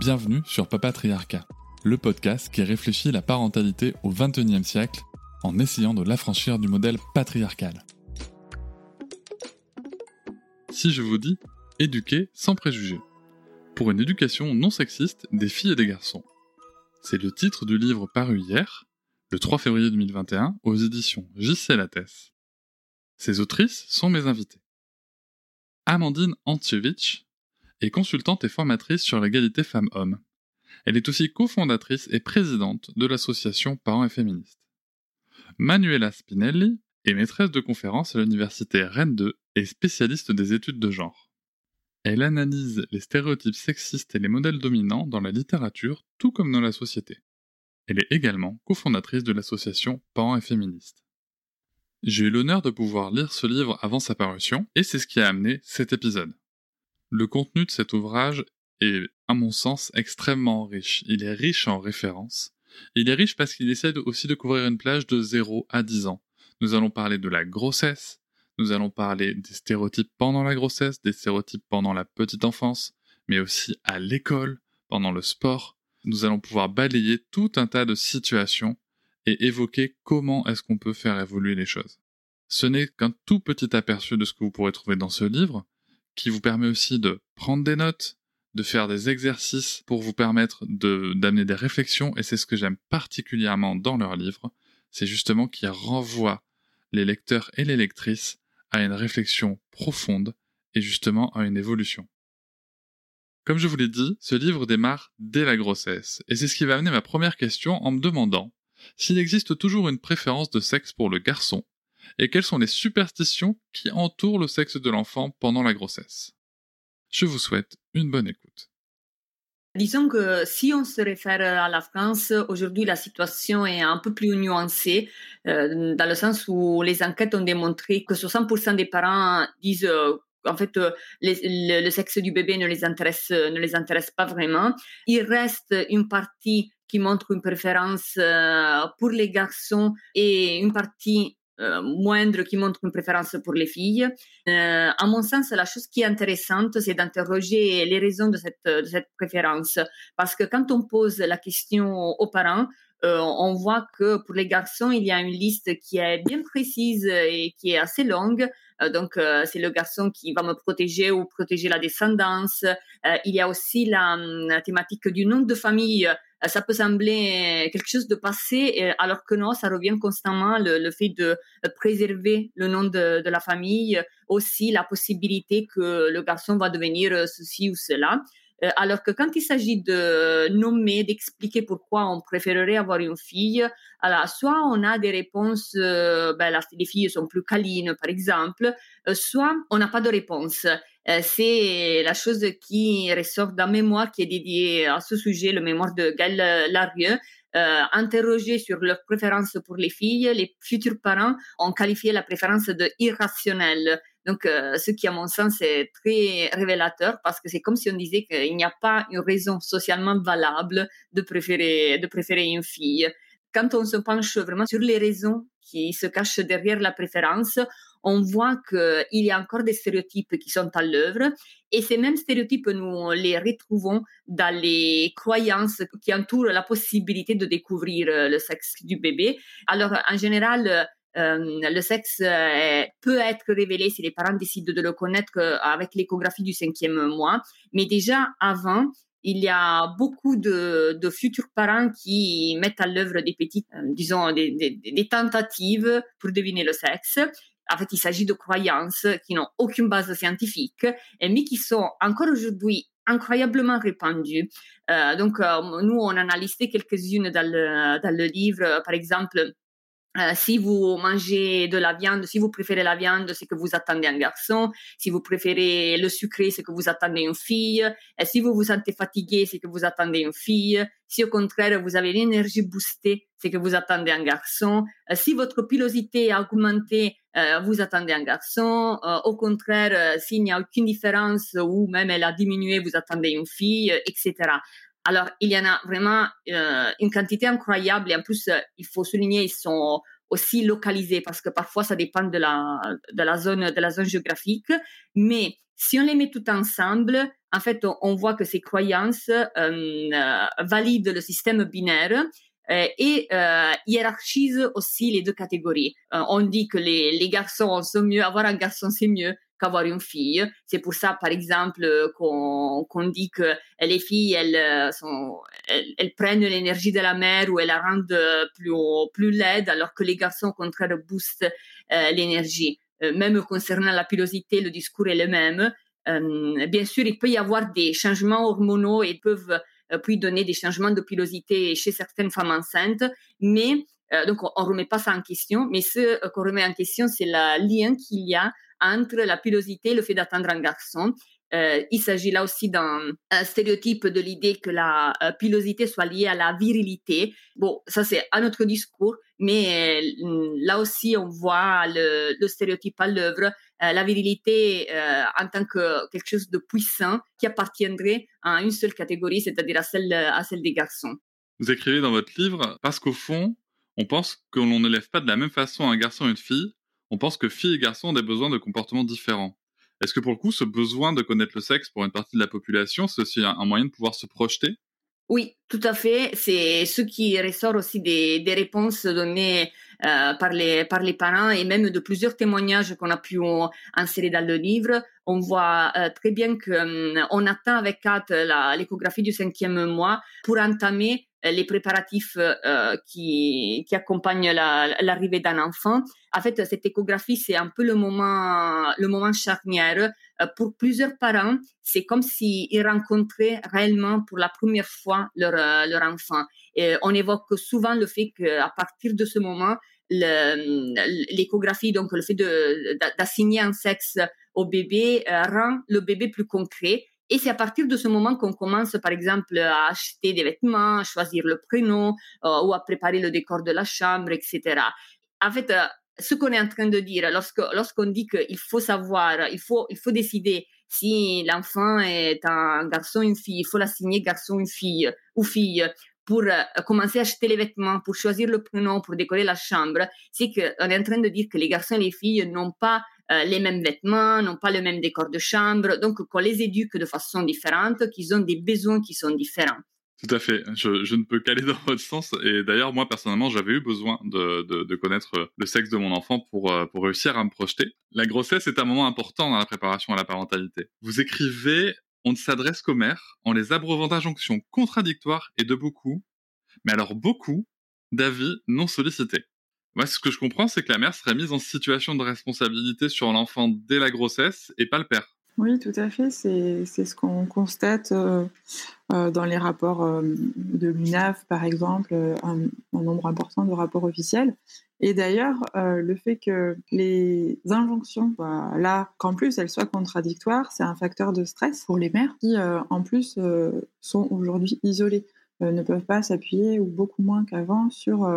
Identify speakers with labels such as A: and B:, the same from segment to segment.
A: Bienvenue sur Papatriarcat, le podcast qui réfléchit la parentalité au XXIe siècle en essayant de l'affranchir du modèle patriarcal. Si je vous dis éduquer sans préjugés, pour une éducation non sexiste des filles et des garçons. C'est le titre du livre paru hier, le 3 février 2021, aux éditions JC Lattès. Ces autrices sont mes invitées. Amandine Antievich est consultante et formatrice sur l'égalité femmes-hommes. Elle est aussi cofondatrice et présidente de l'association Parents et Féministes. Manuela Spinelli est maîtresse de conférences à l'université Rennes 2 et spécialiste des études de genre. Elle analyse les stéréotypes sexistes et les modèles dominants dans la littérature tout comme dans la société. Elle est également cofondatrice de l'association Parents et Féministes. J'ai eu l'honneur de pouvoir lire ce livre avant sa parution et c'est ce qui a amené cet épisode. Le contenu de cet ouvrage est, à mon sens, extrêmement riche. Il est riche en références. Il est riche parce qu'il essaie aussi de couvrir une plage de 0 à 10 ans. Nous allons parler de la grossesse, nous allons parler des stéréotypes pendant la grossesse, des stéréotypes pendant la petite enfance, mais aussi à l'école, pendant le sport. Nous allons pouvoir balayer tout un tas de situations et évoquer comment est-ce qu'on peut faire évoluer les choses. Ce n'est qu'un tout petit aperçu de ce que vous pourrez trouver dans ce livre, qui vous permet aussi de prendre des notes, de faire des exercices pour vous permettre d'amener des réflexions, et c'est ce que j'aime particulièrement dans leur livre, c'est justement qu'ils renvoient les lecteurs et les lectrices à une réflexion profonde et justement à une évolution. Comme je vous l'ai dit, ce livre démarre dès la grossesse, et c'est ce qui va amener ma première question en me demandant s'il existe toujours une préférence de sexe pour le garçon, et quelles sont les superstitions qui entourent le sexe de l'enfant pendant la grossesse. Je vous souhaite une bonne écoute.
B: Disons que si on se réfère à la France, aujourd'hui la situation est un peu plus nuancée, euh, dans le sens où les enquêtes ont démontré que 60% des parents disent euh, en fait euh, le, sexe du bébé ne les intéresse ne les intéresse pas vraiment. Il reste une partie qui montre une préférence pour les garçons et une partie euh, moindre qui montre une préférence pour les filles. Euh, à mon sens, la chose qui est intéressante, c'est d'interroger les raisons de cette, de cette préférence. Parce que quand on pose la question aux parents, on voit que pour les garçons, il y a une liste qui est bien précise et qui est assez longue. Euh, donc, euh, c'est le garçon qui va me protéger ou protéger la descendance. il y a aussi la, la thématique du nom de famille euh, ça peut sembler quelque chose de passé, alors que non, ça revient constamment, le, fait de préserver le nom de, de, la famille, aussi la possibilité que le garçon va devenir ceci ou cela. Euh, alors que quand il s'agit de nommer, d'expliquer pourquoi on préférerait avoir une fille, alors soit on a des réponses, euh, ben, les filles sont plus câlines par exemple, soit on n'a pas de réponse. Euh, c'est la chose qui ressort d'un mémoire qui est dédié à ce sujet, le mémoire de Gaël Larieux, euh, interrogés sur leur préférence pour les filles, les futurs parents ont qualifié la préférence de irrationnelle. Donc, euh, ce qui, à mon sens, est très révélateur parce que c'est comme si on disait qu'il n'y a pas une raison socialement valable de préférer, de préférer une fille. Quand on se penche vraiment sur les raisons qui se cachent derrière la préférence, on voit qu'il y a encore des stéréotypes qui sont à l'œuvre et ces mêmes stéréotypes, nous les retrouvons dans les croyances qui entourent la possibilité de découvrir le sexe du bébé. Alors, en général, le sexe euh, peut être révélé si les parents décident de le connaître avec l'échographie du cinquième mois, mais déjà avant, il y a beaucoup de, futurs parents qui mettent à l'œuvre des petites, disons, des, tentatives pour deviner le sexe. En fait, il s'agit de croyances qui n'ont aucune base scientifique, mais qui sont encore aujourd'hui incroyablement répandues. Euh, donc, euh, nous, on en a listé quelques-unes dans le livre. Par exemple, euh, si vous mangez de la viande, si vous préférez la viande, c'est que vous attendez un garçon. Si vous préférez le sucré, c'est que vous attendez une fille. Si vous vous sentez fatigué, c'est que vous attendez une fille. Si au contraire, vous avez l'énergie boostée, c'est que vous attendez un garçon. Euh, si votre pilosité a augmenté, euh, vous attendez un garçon. au contraire, s'il n'y a aucune différence ou même elle a diminué, vous attendez une fille, etc. Alors, il y en a vraiment euh, une quantité incroyable et en plus, euh, il faut souligner, ils sont aussi localisés parce que parfois, ça dépend de la, de la, zone, de la zone géographique. Mais si on les met tout ensemble, en fait, on, voit que ces croyances euh, valident le système binaire et hiérarchisent aussi les deux catégories. on dit que les, les garçons sont mieux, avoir un garçon c'est mieux, qu'avoir une fille. C'est pour ça, par exemple, qu'on dit que les filles, elles, euh, elles, prennent l'énergie de la mère ou elles la rendent plus, plus laide, alors que les garçons, au contraire, boostent euh, l'énergie. Euh, même concernant la pilosité, le discours est le même. bien sûr, il peut y avoir des changements hormonaux et peuvent puis donner des changements de pilosité chez certaines femmes enceintes, mais donc on ne remet pas ça en question, mais ce qu'on remet en question, c'est le lien qu'il y a entre la pilosité et le fait d'attendre un garçon. Euh, il s'agit là aussi d'un stéréotype de l'idée que la euh, pilosité soit liée à la virilité. Bon, ça c'est un autre discours, mais euh, là aussi on voit le, stéréotype à l'œuvre, la virilité en tant que quelque chose de puissant qui appartiendrait à une seule catégorie, c'est-à-dire à celle, à celle des garçons.
A: Vous écrivez dans votre livre, parce qu'au fond, on pense que l'on ne lève pas de la même façon un garçon et une fille, on pense que filles et garçons ont des besoins de comportement différents. Est-ce que pour le coup, ce besoin de connaître le sexe pour une partie de la population, c'est aussi un, moyen de pouvoir se projeter?
B: Oui, tout à fait. C'est ce qui ressort aussi des, réponses données euh, par, les, par les parents et même de plusieurs témoignages qu'on a pu insérer dans le livre. On voit euh, très bien qu'on hum, attend avec hâte l'échographie du cinquième mois pour entamer euh, les préparatifs euh, qui, qui accompagnent l'arrivée d'un enfant. En fait, cette échographie, c'est un peu le moment, le moment charnière. Euh, pour plusieurs parents, c'est comme s'ils rencontraient réellement pour la première fois leur, leur enfant. Et on évoque souvent le fait qu'à partir de ce moment, l'échographie, donc le fait d'assigner un sexe au bébé, rend le bébé plus concret et c'est à partir de ce moment qu'on commence, par exemple, à acheter des vêtements, à choisir le prénom euh, ou à préparer le décor de la chambre, etc. En fait, euh, ce qu'on est en train de dire, lorsqu'on dit qu'il faut savoir, il faut, il faut décider si l'enfant est un garçon ou une fille, il faut l'assigner garçon ou fille ou fille pour euh, commencer à acheter les vêtements, pour choisir le prénom, pour décorer la chambre, c'est qu'on est en train de dire que les garçons et les filles n'ont pas euh, les mêmes vêtements, n'ont pas le même décor de chambre, donc qu'on les éduque de façon différente, qu'ils ont des besoins qui sont différents.
A: Tout à fait. Je, ne peux qu'aller dans votre sens. Et d'ailleurs, moi, personnellement, j'avais eu besoin de, connaître le sexe de mon enfant pour, euh, pour réussir à me projeter. La grossesse est un moment important dans la préparation à la parentalité. Vous écrivez, on ne s'adresse qu'aux mères en les abreuvant d'injonctions contradictoires et de beaucoup, mais alors beaucoup, d'avis non sollicités. Moi, ce que je comprends, c'est que la mère serait mise en situation de responsabilité sur l'enfant dès la grossesse et pas le père.
C: Oui, tout à fait. C'est ce qu'on constate euh, euh, dans les rapports euh, de l'UNAF, par exemple, un, nombre important de rapports officiels. Et d'ailleurs, le fait que les injonctions soient là, qu'en plus elles soient contradictoires, c'est un facteur de stress pour les mères qui, en plus, sont aujourd'hui isolées, ne peuvent pas s'appuyer, ou beaucoup moins qu'avant, sur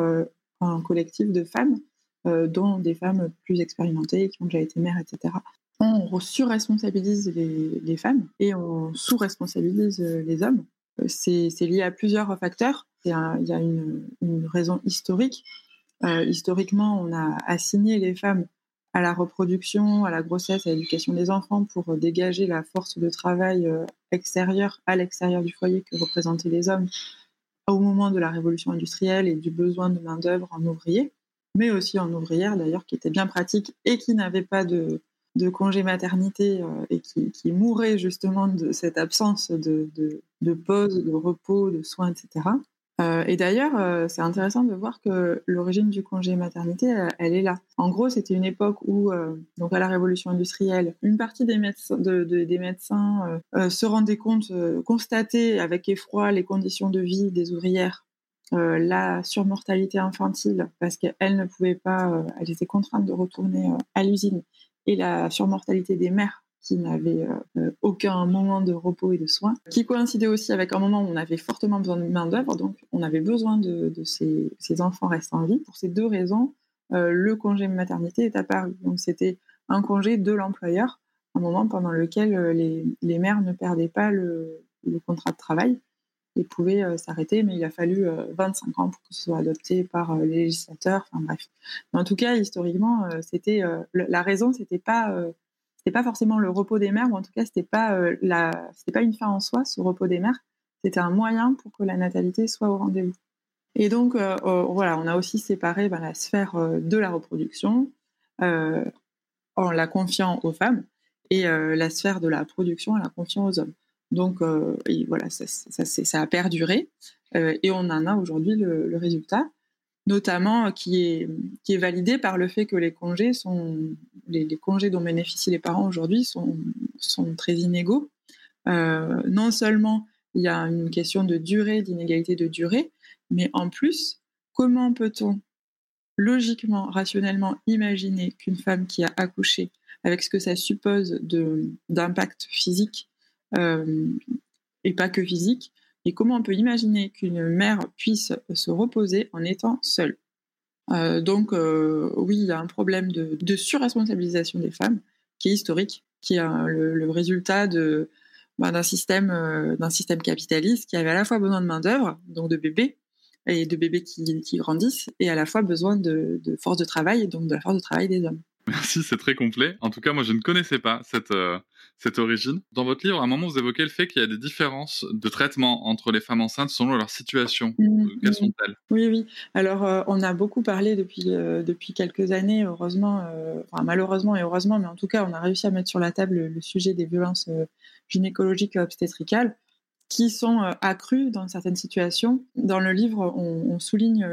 C: un collectif de femmes, euh, dont des femmes plus expérimentées, qui ont déjà été mères, etc. On surresponsabilise les, les femmes et on sous-responsabilise euh, les hommes. Euh, c'est lié à plusieurs facteurs. Il y a une, raison historique. historiquement, on a assigné les femmes à la reproduction, à la grossesse, à l'éducation des enfants pour dégager la force de travail extérieure à l'extérieur du foyer que représentaient les hommes au moment de la révolution industrielle et du besoin de main-d'œuvre en ouvrier, mais aussi en ouvrière d'ailleurs, qui était bien pratique et qui n'avait pas de, congé maternité euh, et qui, mourait justement de cette absence de, de, de, pause, de repos, de soins, etc. Euh, et d'ailleurs, euh, c'est intéressant de voir que l'origine du congé maternité, elle, est là. En gros, c'était une époque où, donc à la révolution industrielle, une partie des médecins, se rendaient compte, constataient avec effroi les conditions de vie des ouvrières la surmortalité infantile parce qu'elle ne pouvait pas, elle était contrainte de retourner à l'usine, et la surmortalité des mères qui n'avaient aucun moment de repos et de soins, qui coïncidait aussi avec un moment où on avait fortement besoin de main-d'œuvre, donc on avait besoin de, ces, enfants restant en vie. Pour ces deux raisons, le congé maternité est apparu. Donc c'était un congé de l'employeur, un moment pendant lequel euh, les, mères ne perdaient pas le, contrat de travail et pouvaient euh, s'arrêter, mais il a fallu 25 euh, ans pour que ce soit adopté par les législateurs. Enfin bref. en tout cas, historiquement, c'était la raison, c'était pas c'était pas forcément le repos des mères, ou en tout cas, c'était pas la c'était pas une fin en soi, ce repos des mères. C'était un moyen pour que la natalité soit au rendez-vous. Et donc, voilà, on a aussi séparé ben, la sphère de la reproduction en la confiant aux femmes et euh, la sphère de la production en la confiant aux hommes. Donc euh, voilà, ça, a perduré euh, et on en a aujourd'hui le, résultat, notamment qui est, qui est validé par le fait que les congés sont les, congés dont bénéficient les parents aujourd'hui sont, très inégaux. non seulement il y a une question de durée, d'inégalité de durée, mais en plus, comment peut-on logiquement, rationnellement imaginer qu'une femme qui a accouché, avec ce que ça suppose d'impact physique, euh, et pas que physique, et comment on peut imaginer qu'une mère puisse se reposer en étant seule? Euh, donc euh, oui, il y a un problème de, surresponsabilisation des femmes qui est historique, qui est le, résultat de, ben, d'un système, d'un système capitaliste qui avait à la fois besoin de main d'œuvre, donc de bébés, et de bébés qui, grandissent, et à la fois besoin de, force de travail, donc de la force de travail des hommes.
A: Merci, c'est très complet. En tout cas, moi, je ne connaissais pas cette, euh, cette origine. Dans votre livre, à un moment, vous évoquez le fait qu'il y a des différences de traitement entre les femmes enceintes selon leur situation. Mmh, Quelles mmh. sont-elles?
C: Oui, oui. Alors, euh, on a beaucoup parlé depuis, euh, depuis quelques années, heureusement, enfin, malheureusement et heureusement, mais en tout cas, on a réussi à mettre sur la table le, le sujet des violences gynécologiques et obstétricales qui sont euh, accrues dans certaines situations. Dans le livre, on, souligne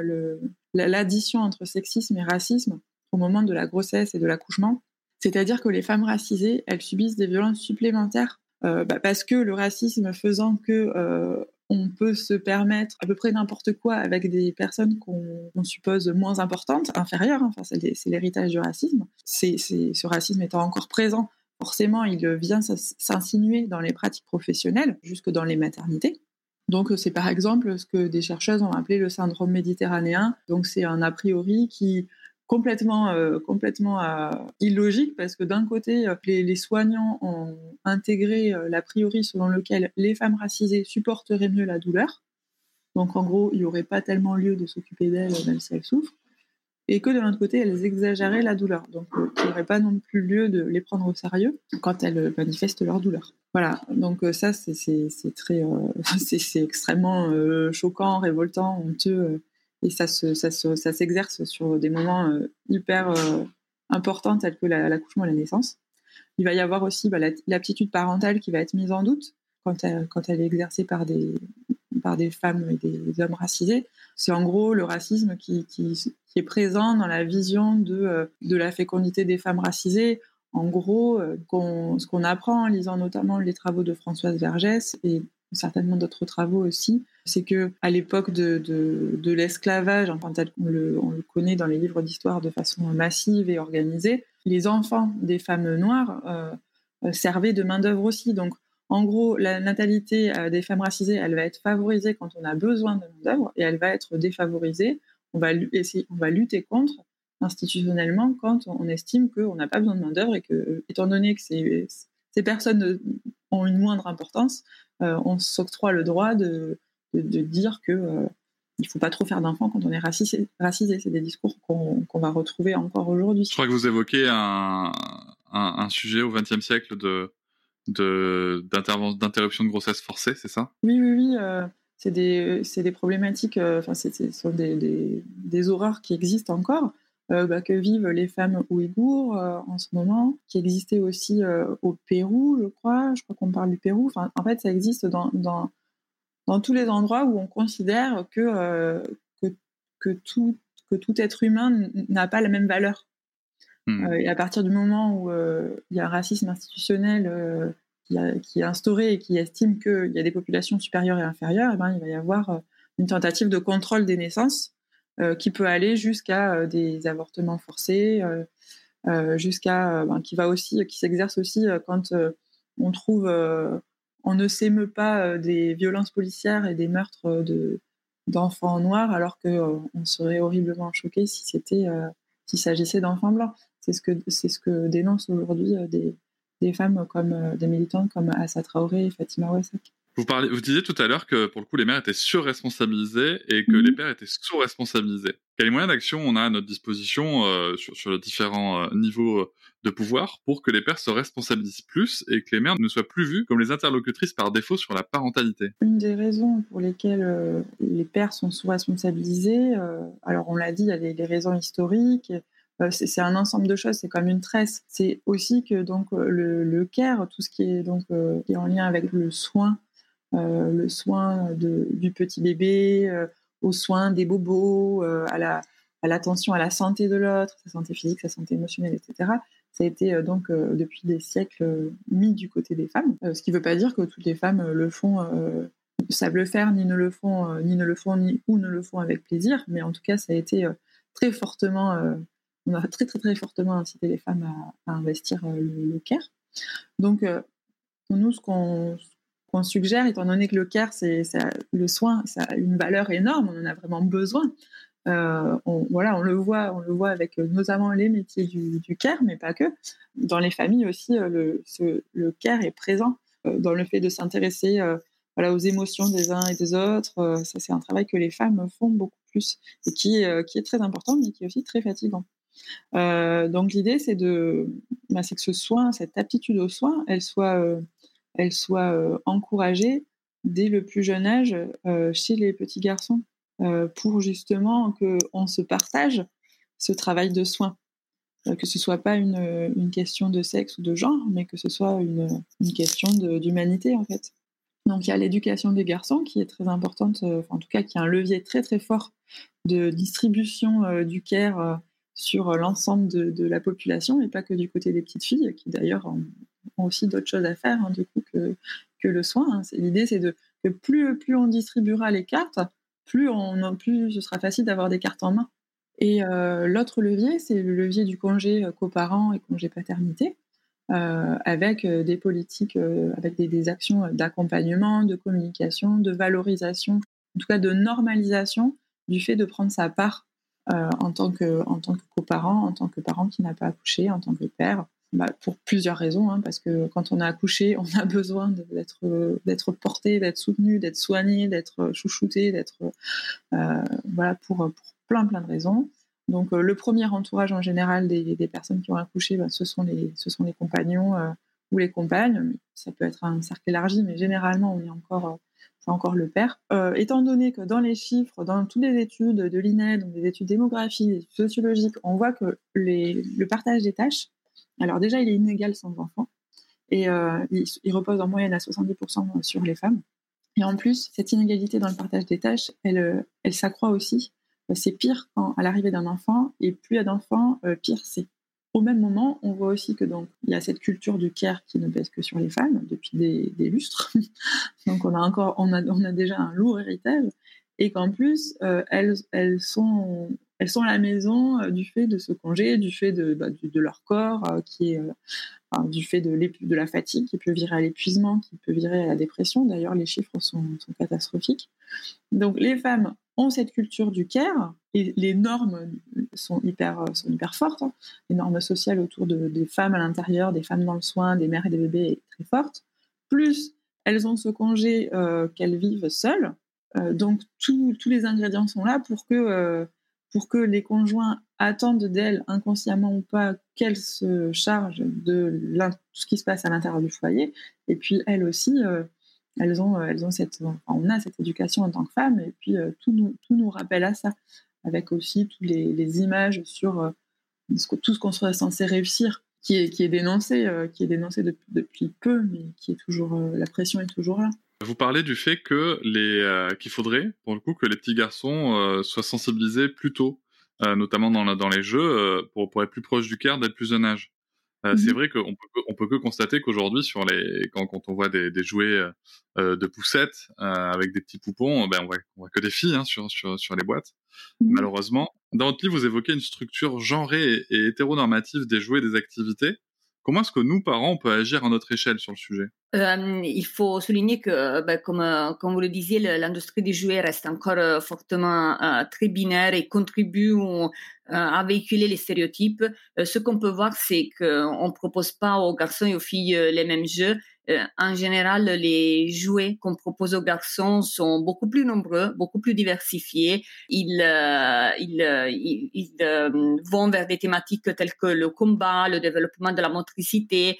C: l'addition entre sexisme et racisme au moment de la grossesse et de l'accouchement. C'est-à-dire que les femmes racisées, elles subissent des violences supplémentaires euh, bah, parce que le racisme faisant que euh, on peut se permettre à peu près n'importe quoi avec des personnes qu'on suppose moins importantes, inférieures, hein. enfin, c'est l'héritage du racisme. C'est ce racisme étant encore présent forcément, il vient s'insinuer dans les pratiques professionnelles, jusque dans les maternités. Donc, c'est par exemple ce que des chercheuses ont appelé le syndrome méditerranéen. Donc, c'est un a priori qui complètement, euh, complètement euh, illogique parce que d'un côté, euh, les, soignants ont intégré l'a priori selon lequel les femmes racisées supporteraient mieux la douleur. Donc, en gros, il n'y aurait pas tellement lieu de s'occuper d'elles même si elles souffrent et que de l'autre côté, elles exagéraient la douleur. Donc, il n'y aurait pas non plus lieu de les prendre au sérieux quand elles manifestent leur douleur. Voilà, donc ça, c'est très, c'est extrêmement choquant, révoltant, honteux, et ça s'exerce ça sur des moments hyper importants tels que l'accouchement et la naissance. Il va y avoir aussi bah, l'aptitude parentale qui va être mise en doute quand elle, quand elle est exercée par des, par des femmes et des hommes racisés. C'est en gros le racisme qui, qui, est présent dans la vision de, euh, de la fécondité des femmes racisées. En gros, euh, ce qu'on apprend en lisant notamment les travaux de Françoise Vergès et certainement d'autres travaux aussi, c'est que à l'époque de, de, l'esclavage, enfin, tel le, on le connaît dans les livres d'histoire de façon massive et organisée, les enfants des femmes noires euh, servaient de main d'œuvre aussi. Donc en gros, la natalité euh, des femmes racisées, elle va être favorisée quand on a besoin de main-d'œuvre et elle va être défavorisée. On va, essayer, on va lutter contre institutionnellement quand on estime qu'on n'a pas besoin de main-d'œuvre et que, étant donné que ces, ces personnes ont une moindre importance, euh, on s'octroie le droit de, dire que euh, il faut pas trop faire d'enfants quand on est racisé. C'est des discours qu'on va retrouver encore aujourd'hui.
A: Je crois que vous évoquez un, un sujet au XXe siècle de d'interruption de, grossesse forcée, c'est ça?
C: Oui, oui, oui. Euh, c'est des, des, problématiques, euh, enfin, ce sont des, des, des, horreurs qui existent encore, euh, bah, que vivent les femmes ouïghours en ce moment, qui existaient aussi au Pérou, je crois. Je crois qu'on parle du Pérou. Enfin, en fait, ça existe dans, dans, dans tous les endroits où on considère que, que, que, tout, que tout être humain n'a pas la même valeur. Hmm. Euh, et à partir du moment où euh, il y a un racisme institutionnel euh, qui, qui, est instauré et qui estime qu'il y a des populations supérieures et inférieures, et eh ben, il va y avoir une tentative de contrôle des naissances qui peut aller jusqu'à des avortements forcés, jusqu'à ben, qui va aussi, qui s'exerce aussi quand on trouve, on ne s'émeut pas des violences policières et des meurtres de d'enfants noirs, alors qu'on on serait horriblement choqué si c'était s'il s'agissait d'enfants blancs. C'est ce que c'est ce que dénoncent aujourd'hui des, des femmes comme des militantes comme Assa Traoré et Fatima Ouassak.
A: Vous, parlez, vous disiez tout à l'heure que pour le coup, les mères étaient surresponsabilisées et que les mhm. pères étaient sous-responsabilisés. Quels moyens d'action on a à notre disposition euh, sur, sur, les différents euh, niveaux euh, de pouvoir pour que les pères se responsabilisent plus et que les mères ne soient plus vues comme les interlocutrices par défaut sur la parentalité
C: Une des raisons pour lesquelles les pères sont sous-responsabilisés, alors on l'a dit, il y a les, raisons historiques, c'est un ensemble de choses, c'est comme une tresse. C'est aussi que donc le, le, care, tout ce qui est donc qui est en lien avec le soin euh, le soin du petit bébé, euh, aux soins des bobos, euh, à la à l'attention à la santé de l'autre, sa santé physique, sa santé émotionnelle, etc. Ça a été donc depuis des siècles mis du côté des femmes, ce qui ne veut pas dire que toutes les femmes le font, savent le faire, ni ne le font, ni ne le font, ni ou ne le font avec plaisir. Mais en tout cas, ça a été très fortement, on a très très très fortement incité les femmes à, investir le, le, care. Donc nous, ce qu'on qu'on suggère, étant donné que le care, c'est le soin, ça a une valeur énorme, on en a vraiment besoin. Euh, on, voilà, on le voit, on le voit avec euh, notamment les métiers du, du care, mais pas que. Dans les familles aussi, euh, le, le care est présent dans le fait de s'intéresser voilà, aux émotions des uns et des autres. ça, c'est un travail que les femmes font beaucoup plus et qui, qui est très important, mais qui est aussi très fatigant. donc l'idée, c'est de, bah, c'est que ce soin, cette aptitude au soin, elle soit elle soit encouragée dès le plus jeune âge chez les petits garçons pour justement qu'on se partage ce travail de soins que ce soit pas une, question de sexe ou de genre, mais que ce soit une, question d'humanité en fait. Donc il y a l'éducation des garçons qui est très importante, en tout cas qui est un levier très très fort de distribution du care sur l'ensemble de, la population et pas que du côté des petites filles, qui d'ailleurs ont, aussi d'autres choses à faire hein, du coup que, que le soin. Hein. L'idée, c'est que plus, plus on distribuera les cartes, plus, on, plus ce sera facile d'avoir des cartes en main. Et euh, l'autre levier, c'est le levier du congé euh, coparent et congé paternité, euh, avec des politiques, avec des, des actions d'accompagnement, de communication, de valorisation, en tout cas de normalisation du fait de prendre sa part en tant que en tant que coparent, en tant que parent qui n'a pas accouché, en tant que père, bah, pour plusieurs raisons, hein, parce que quand on a accouché, on a besoin d'être d'être porté, d'être soutenu, d'être soigné, d'être chouchouté, d'être euh, voilà pour, plein plein de raisons. Donc euh, le premier entourage en général des, des personnes qui ont accouché, bah, ce sont les ce sont les compagnons euh, ou les compagnes. Ça peut être un cercle élargi, mais généralement on est encore encore le père. étant donné que dans les chiffres, dans toutes les études de l'INED, donc des études démographiques, sociologiques, on voit que le partage des tâches alors déjà, il est inégal sans enfants et euh, il, repose en moyenne à 70% sur les femmes. Et en plus, cette inégalité dans le partage des tâches, elle, euh, elle s'accroît aussi. C'est pire à l'arrivée d'un enfant, et plus il y a d'enfants, euh, pire c'est. Au même moment, on voit aussi que donc il y a cette culture du care qui ne pèse que sur les femmes depuis des, lustres. donc on a encore, on a, on a déjà un lourd héritage, et qu'en plus elles, elles sont elles sont à la maison euh, du fait de ce congé, du fait de, bah, de leur corps, euh, qui est, euh, du fait de, de, la fatigue qui peut virer à l'épuisement, qui peut virer à la dépression. D'ailleurs, les chiffres sont, catastrophiques. Donc, les femmes ont cette culture du care et les normes sont hyper, sont hyper fortes. Hein. Les normes sociales autour de, des femmes à l'intérieur, des femmes dans le soin, des mères et des bébés est très fortes. Plus elles ont ce congé qu'elles vivent seules. donc, tous les ingrédients sont là pour que pour que les conjoints attendent d'elle, inconsciemment ou pas, qu'elle se charge de tout ce qui se passe à l'intérieur du foyer. Et puis elles aussi, euh, elles ont, elles ont cette, on a cette éducation en tant que femme, et puis euh, tout, nous, tout nous rappelle à ça, avec aussi toutes les, images sur euh, tout ce qu'on serait censé réussir, qui est, qui est dénoncé, qui est dénoncé depuis peu, mais qui est toujours, la pression est toujours là.
A: Vous parlez du fait que les euh, qu'il faudrait pour le coup que les petits garçons euh, soient sensibilisés plus tôt, euh, notamment dans, dans les jeux, pour, pour être plus proche du cœur dès le plus jeune âge. Euh, C'est vrai qu'on peut, on peut que constater qu'aujourd'hui, sur les, quand, quand on voit des, des jouets euh, de poussettes euh, avec des petits poupons, ben on voit, on voit que des filles hein, sur, sur, sur les boîtes, mhm. malheureusement. Dans votre livre, vous évoquez une structure genrée et, et hétéronormative des jouets et des activités. Comment est-ce que nous, parents, on peut agir à notre échelle sur le sujet?
B: Euh, Il faut souligner que, ben, comme, comme vous le disiez, l'industrie des jouets reste encore fortement euh, très binaire et contribue à véhiculer les stéréotypes. ce qu'on peut voir, c'est qu'on ne propose pas aux garçons et aux filles les mêmes jeux, euh, en général, les jouets qu'on propose aux garçons sont beaucoup plus nombreux, beaucoup plus diversifiés. Ils, euh, euh, vont vers des thématiques telles que le combat, le développement de la motricité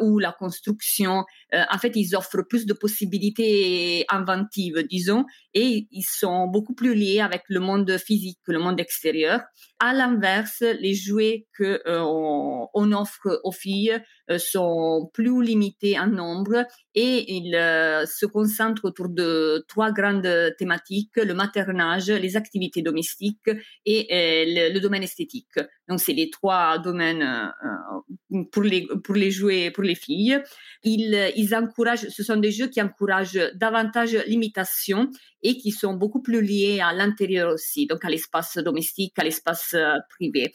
B: ou la construction. en fait, ils offrent plus de possibilités inventives, disons, et ils sont beaucoup plus liés avec le monde physique, le monde extérieur. À l'inverse, les jouets que on offre aux filles sont plus limités en nombre et il euh, se concentre autour de trois grandes thématiques, le maternage, les activités domestiques et euh, le, domaine esthétique. Donc, c'est les trois domaines euh, pour, les, pour les jouets pour les filles. Ils, ils encouragent, ce sont des jeux qui encouragent davantage l'imitation et qui sont beaucoup plus liés à l'intérieur aussi, donc à l'espace domestique, à l'espace privé.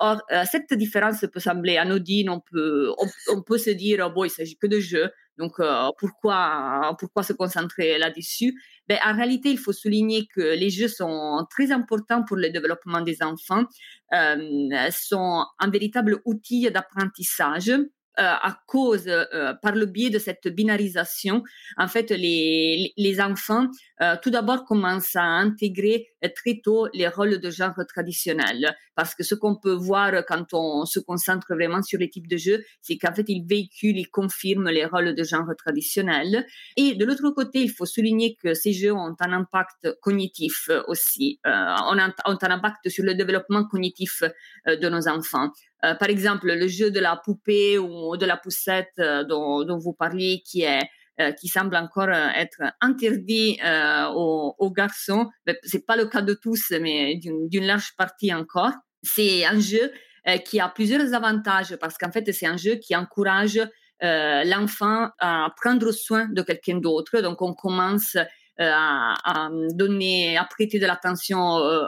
B: or, cette différence peut sembler anodine, on peut, on, peut se dire, bon, il s'agit que de jeux, donc, euh, pourquoi, pourquoi se concentrer là-dessus? Ben, En réalité, il faut souligner que les jeux sont très importants pour le développement des enfants, euh, sont un véritable outil d'apprentissage euh, à cause, euh, par le biais de cette binarisation, en fait, les, les enfants, tout d'abord, commencent à intégrer très tôt les rôles de genre traditionnels. Parce que ce qu'on peut voir quand on se concentre vraiment sur les types de jeux, c'est qu'en fait, ils véhiculent, ils confirment les rôles de genre traditionnels. Et de l'autre côté, il faut souligner que ces jeux ont un impact cognitif aussi, ont, un, ont un impact sur le développement cognitif de nos enfants. Euh, par exemple, le jeu de la poupée ou de la poussette euh, dont, dont, vous parliez, qui est euh, qui semble encore être interdit aux, aux, garçons. C'est pas le cas de tous, mais d'une large partie encore. C'est un jeu qui a plusieurs avantages parce qu'en fait, c'est un jeu qui encourage l'enfant à prendre soin de quelqu'un d'autre. Donc, on commence euh, à, donner, à prêter de l'attention euh,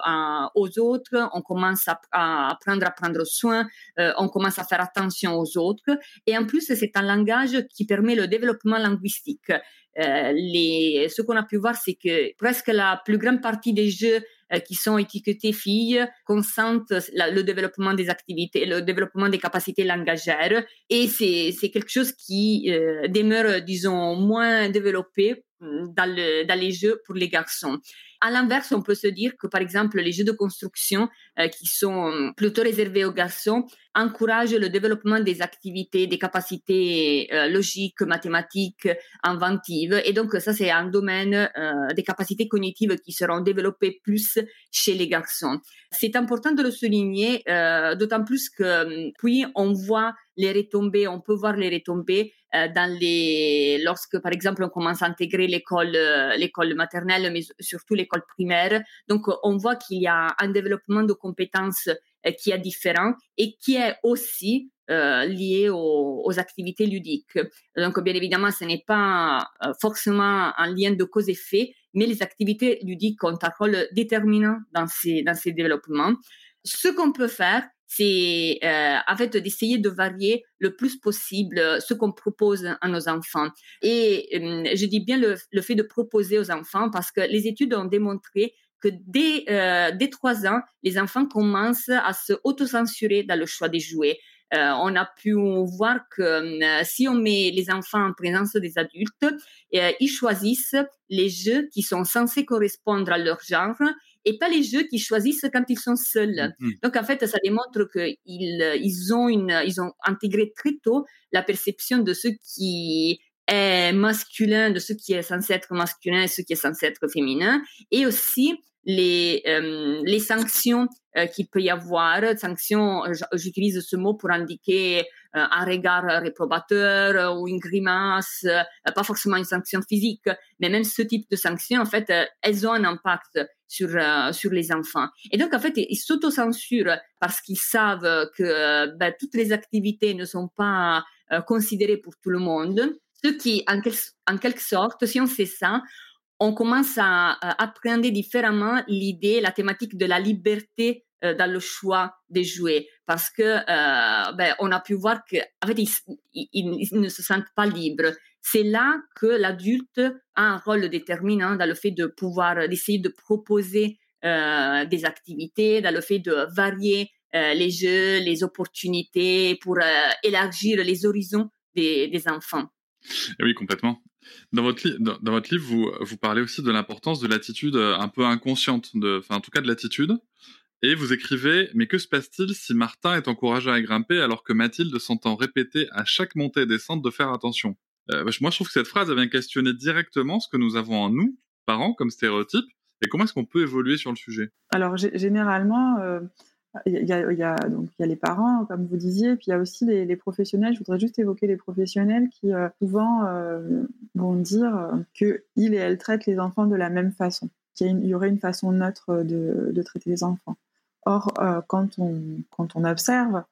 B: aux autres, on commence à, apprendre à prendre soin, euh, on commence à faire attention aux autres. Et en plus, c'est un langage qui permet le développement linguistique. les, ce qu'on a pu voir, c'est que presque la plus grande partie des jeux qui sont étiquetés filles consentent le développement des activités, le développement des capacités langagères. Et c'est quelque chose qui demeure, disons, moins développé dans, le, dans les jeux pour les garçons. À l'inverse, on peut se dire que, par exemple, les jeux de construction euh, qui sont plutôt réservés aux garçons encouragent le développement des activités, des capacités euh, logiques, mathématiques, inventives. Et donc, ça, c'est un domaine euh, des capacités cognitives qui seront développées plus chez les garçons. C'est important de le souligner, d'autant plus que puis on voit les retombées, on peut voir les retombées dans les, lorsque, par exemple, on commence à intégrer l'école, l'école maternelle, mais surtout l'école primaire. Donc, on voit qu'il y a un développement de compétences euh, qui est différent et qui est aussi euh, lié aux, activités ludiques. Donc, bien évidemment, ce n'est pas euh, forcément un lien de cause-effet, mais les activités ludiques ont un rôle déterminant dans ces, dans ces développements. Ce qu'on peut faire, c'est euh, en fait d'essayer de varier le plus possible euh, ce qu'on propose à nos enfants. Et euh, je dis bien le, le, fait de proposer aux enfants parce que les études ont démontré que dès, euh, dès 3 ans, les enfants commencent à se autocensurer dans le choix des jouets. Euh, on a pu voir que euh, si on met les enfants en présence des adultes, ils choisissent les jeux qui sont censés correspondre à leur genre et pas les jeux qu'ils choisissent quand ils sont seuls. Mm-hmm. Donc en fait, ça démontre qu'ils ils ont une, ils ont intégré très tôt la perception de ce qui est masculin, de ce qui est censé être masculin et ce qui est censé être féminin, et aussi les, euh, les sanctions euh, qu'il peut y avoir. Sanctions, j'utilise ce mot pour indiquer euh, un regard réprobateur ou une grimace, pas forcément une sanction physique, mais même ce type de sanctions, en fait, elles ont un impact sur, sur les enfants. Et donc, en fait, ils s'autocensurent parce qu'ils savent que ben, toutes les activités ne sont pas considérées pour tout le monde. Ce qui, en, quelque sorte, si on fait ça, on commence à, appréhender différemment l'idée, la thématique de la liberté euh, dans le choix des jouets parce que euh, ben, on a pu voir qu'en fait ils, ne se sentent pas libres. C'est là que l'adulte a un rôle déterminant dans le fait de pouvoir d'essayer de proposer euh, des activités, dans le fait de varier les jeux, les opportunités pour élargir les horizons des, enfants.
A: oui, complètement. Dans votre, livre, vous, parlez aussi de l'importance de l'attitude euh, un peu inconsciente, enfin en tout cas de l'attitude. Et vous écrivez Mais que se passe-t-il si Martin est encouragé à grimper alors que Mathilde s'entend répéter à chaque montée et descente de faire attention? Euh, Moi, je trouve que cette phrase vient questionner directement ce que nous avons en nous, parents, comme stéréotype, et comment est-ce qu'on peut évoluer sur le sujet
C: Alors, généralement, euh, il y, a, donc il y a les parents, comme vous disiez, puis il y a aussi les, professionnels. Je voudrais juste évoquer les professionnels qui euh, souvent euh, vont dire euh, que et elle traitent les enfants de la même façon, qu'il y, aurait une façon neutre de, traiter les enfants. Or, quand on observe,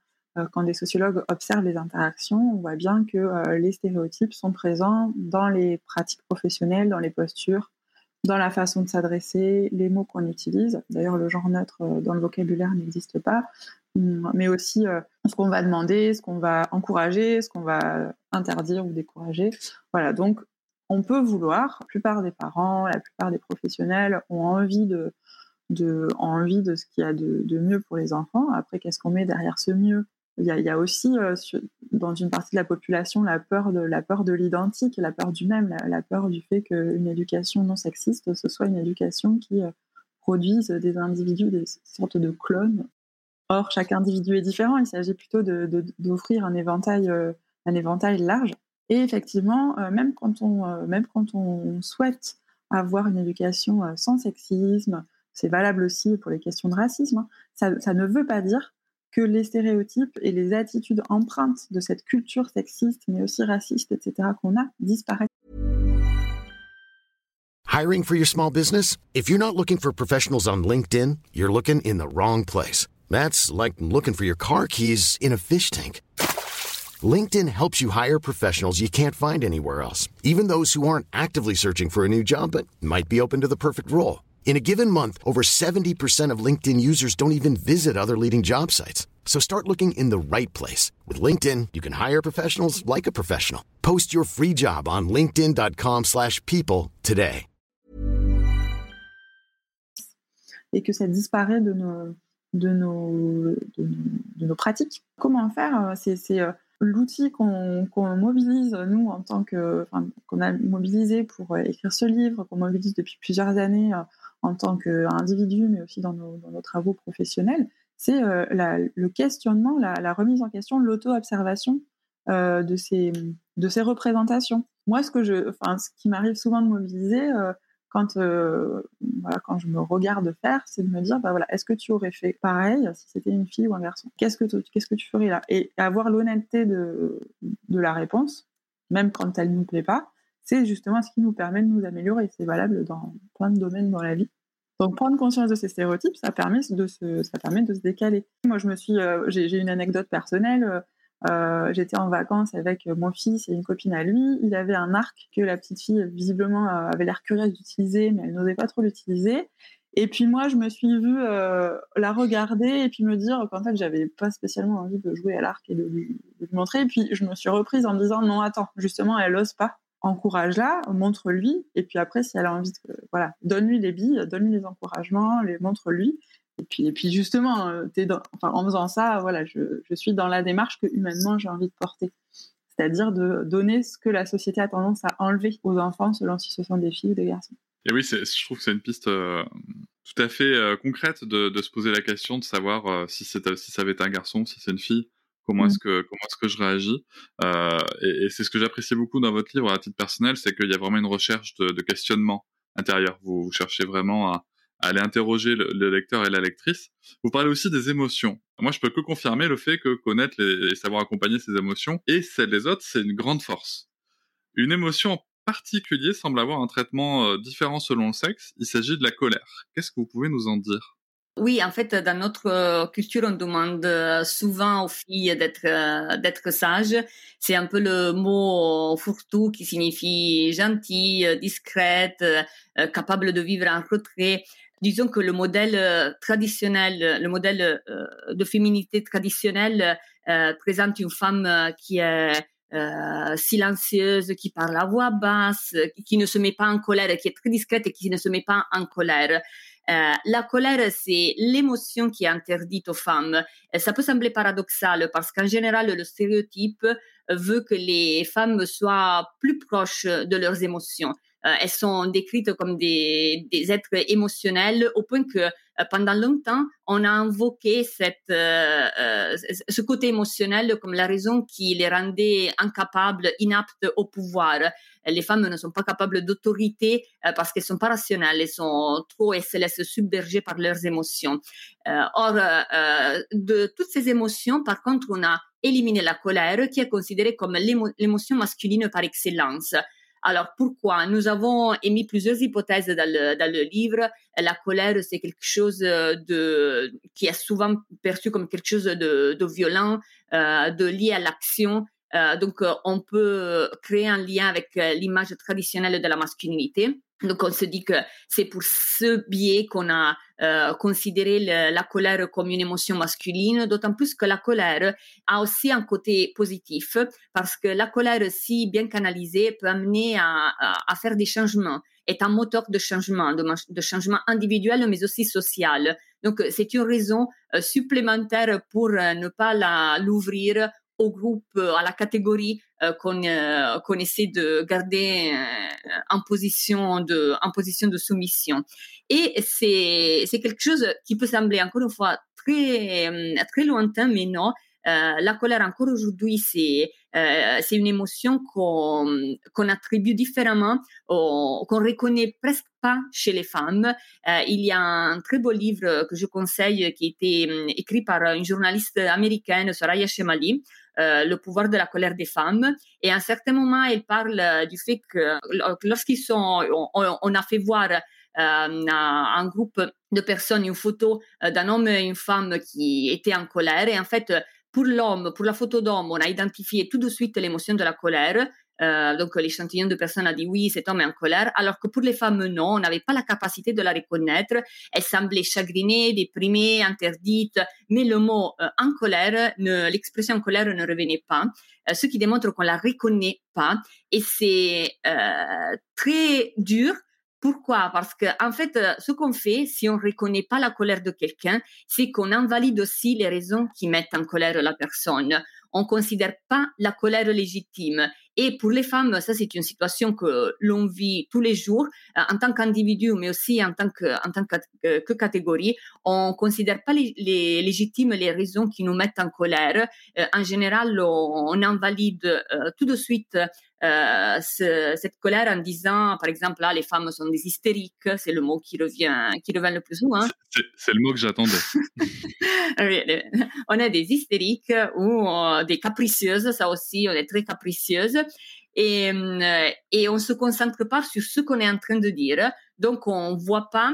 C: quand des sociologues observent les interactions, on voit bien que les stéréotypes sont présents dans les pratiques professionnelles, dans les postures, dans la façon de s'adresser, les mots qu'on utilise. D'ailleurs, le genre neutre euh, dans le vocabulaire n'existe pas, hum, mais aussi euh, ce qu'on va demander, ce qu'on va encourager, ce qu'on va interdire ou décourager. Voilà, donc on peut vouloir, la plupart des parents, la plupart des professionnels ont envie de, de, envie de ce qu'il y a de, de mieux pour les enfants. Après, qu'est-ce qu'on met derrière ce mieux? Il y, a, aussi euh, dans une partie de la population la peur de l'identique, la peur du même, la, peur du fait qu'une éducation non sexiste ce soit une éducation qui euh, produise des individus, des sortes de clones. Or, chaque individu est différent. Il s'agit plutôt d'offrir un éventail, euh, un éventail large. Et effectivement, même quand on, souhaite avoir une éducation sans sexisme, c'est valable aussi pour les questions de racisme. Hein, ça ne veut pas dire que les stéréotypes et les attitudes empreintes de cette culture sexiste, mais aussi raciste, etc., qu'on a, disparaissent.
D: Hiring for your small business? If you're not looking for professionals on LinkedIn, you're looking in the wrong place. That's like looking for your car keys in a fish tank. LinkedIn helps you hire professionals you can't find anywhere else, even those who aren't actively searching for a new job but might be open to the perfect role. In a given month, over 70% of LinkedIn users don't even visit other leading job sites. So start looking in the right place. With LinkedIn, you can hire professionals like a professional. Post your free job on linkedin.com slash people today.
C: Et que ça disparaît de nos, de nos, de nos, de nos pratiques. Comment faire C'est euh, l'outil qu'on qu mobilise, nous, en tant que... Enfin, qu'on a mobilisé pour euh, écrire ce livre, qu'on mobilise depuis plusieurs années euh, en tant qu'individu, mais aussi dans nos, travaux professionnels, c'est euh, le questionnement, la, remise en question, l'auto-observation euh, de, ces, représentations. Moi, ce, que je, ce qui m'arrive souvent de mobiliser euh, quand, voilà, quand je me regarde faire, c'est de me dire, bah, voilà, est-ce que tu aurais fait pareil si c'était une fille ou un garçon? Qu'est-ce que tu, qu'est-ce que tu ferais là? Et avoir l'honnêteté de, de la réponse, même quand elle ne nous plaît pas, c'est justement ce qui nous permet de nous améliorer. C'est valable dans plein de domaines dans la vie. Donc prendre conscience de ces stéréotypes, ça permet de se, décaler. Moi, je me suis, euh, j'ai une anecdote personnelle. Euh, j'étais en vacances avec mon fils et une copine à lui. Il avait un arc que la petite fille visiblement euh, avait l'air curieuse d'utiliser, mais elle n'osait pas trop l'utiliser. Et puis moi, je me suis vue la regarder et puis me dire qu'en fait, j'avais pas spécialement envie de jouer à l'arc et de lui, de lui, montrer. Et puis je me suis reprise en me disant non, attends, justement, elle ose pas encourage-la, montre-lui, et puis après, si elle a envie de, voilà, donne-lui les billes, donne-lui les encouragements, les montre-lui, et puis, et puis justement, euh, en faisant ça, voilà, je, je, suis dans la démarche que humainement j'ai envie de porter, c'est-à-dire de donner ce que la société a tendance à enlever aux enfants, selon si ce sont des filles ou des garçons.
A: Et oui, je trouve que c'est une piste euh, tout à fait euh, concrète de, de, se poser la question de savoir si, si ça avait été un garçon, si c'est une fille, Comment est-ce mmh. que comment est-ce que je réagis euh, Et, et c'est ce que j'apprécie beaucoup dans votre livre à titre personnel, c'est qu'il y a vraiment une recherche de, de questionnement intérieur. Vous, vous, cherchez vraiment à, à aller interroger le, le, lecteur et la lectrice. Vous parlez aussi des émotions. Moi, je peux que confirmer le fait que connaître les, et savoir accompagner ces émotions et celles des autres, c'est une grande force. Une émotion en particulier semble avoir un traitement différent selon le sexe. Il s'agit de la colère. Qu'est-ce que vous pouvez nous en dire?
B: Oui, en fait, dans notre culture, on demande souvent aux filles d'être d'être sages. C'est un peu le mot fourre-tout qui signifie gentille, discrète, capable de vivre en retrait. Disons que le modèle traditionnel, le modèle de féminité traditionnelle présente une femme qui est silencieuse, qui parle à voix basse, qui ne se met pas en colère, qui est très discrète et qui ne se met pas en colère. Euh, la colère, c'est l'émotion qui est interdite aux femmes. Euh, ça peut sembler paradoxal parce qu'en général, le stéréotype veut que les femmes soient plus proches de leurs émotions. Euh, elles sont décrites comme des, êtres émotionnels au point que euh, pendant longtemps, on a invoqué cette, euh, ce côté émotionnel comme la raison qui les rendait incapables, inaptes au pouvoir. Les femmes ne sont pas capables d'autorité parce qu'elles sont pas rationnelles, elles sont trop, elles se laissent submerger par leurs émotions. or, de toutes ces émotions, par contre, on a éliminé la colère qui est considérée comme l'émotion masculine par excellence. Alors pourquoi? Nous avons émis plusieurs hypothèses dans le, livre. La colère, c'est quelque chose de qui est souvent perçu comme quelque chose de, de violent, euh, de lié à l'action. Euh, donc on peut créer un lien avec l'image traditionnelle de la masculinité. Donc on se dit que c'est pour ce biais qu'on a considéré le, la colère comme une émotion masculine, d'autant plus que la colère a aussi un côté positif, parce que la colère, si bien canalisée, peut amener à, faire des changements, est un moteur de changement, de, changement individuel, mais aussi social. Donc c'est une raison euh, supplémentaire pour euh, ne pas l'ouvrir au groupe, euh, à la catégorie qu'on qu'on essaie de garder en position de en position de soumission. Et c'est c'est quelque chose qui peut sembler encore une fois très très lointain, mais non. Euh, la colère encore aujourd'hui, c'est euh, c'est une émotion qu'on qu'on attribue différemment, qu'on reconnaît presque pas chez les femmes. Euh, il y a un très beau livre que je conseille qui a été écrit par une journaliste américaine, Soraya Shemali, euh, le pouvoir de la colère des femmes. Et à un certain moment, elle parle euh, du fait que lorsqu'ils sont, on, a fait voir euh, un groupe de personnes une photo d'un homme et une femme qui étaient en colère. Et en fait, pour l'homme, pour la photo d'homme, on a identifié tout de suite l'émotion de la colère. Euh, donc l'échantillon de personnes a dit oui, cet homme est en colère, alors que pour les femmes, non, on n'avait pas la capacité de la reconnaître. Elle semblait chagrinée, déprimée, interdite, mais le mot euh, en colère, l'expression en colère ne revenait pas, euh, ce qui démontre qu'on la reconnaît pas. Et c'est très dur pourquoi? Parce que en fait, ce qu'on fait, si on ne reconnaît pas la colère de quelqu'un, c'est qu'on invalide aussi les raisons qui mettent en colère la personne. On considère pas la colère légitime. Et pour les femmes, ça c'est une situation que l'on vit tous les jours euh, en tant qu'individu, mais aussi en tant que, en tant que, euh, que catégorie. On considère pas les, les, légitimes les raisons qui nous mettent en colère. Euh, en général, on, on invalide tout de suite euh, ce, cette colère en disant, par exemple, là, les femmes sont des hystériques, c'est le mot qui revient, qui revient le plus souvent.
A: C'est le mot que j'attendais.
B: on est des hystériques ou euh, des capricieuses, ça aussi, on est très capricieuses. Et, euh, et on se concentre pas sur ce qu'on est en train de dire. Donc, on voit pas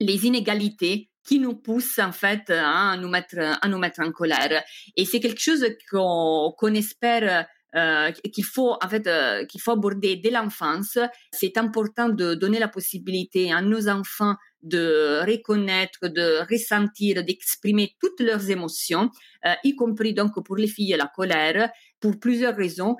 B: les inégalités qui nous poussent en fait à nous mettre à nous mettre en colère et c'est quelque chose qu'on qu'on espère euh, qu'il faut en fait euh, qu'il faut aborder dès l'enfance. C'est important de donner la possibilité à nos enfants de reconnaître, de ressentir, d'exprimer toutes leurs émotions, euh, y compris donc pour les filles la colère, pour plusieurs raisons.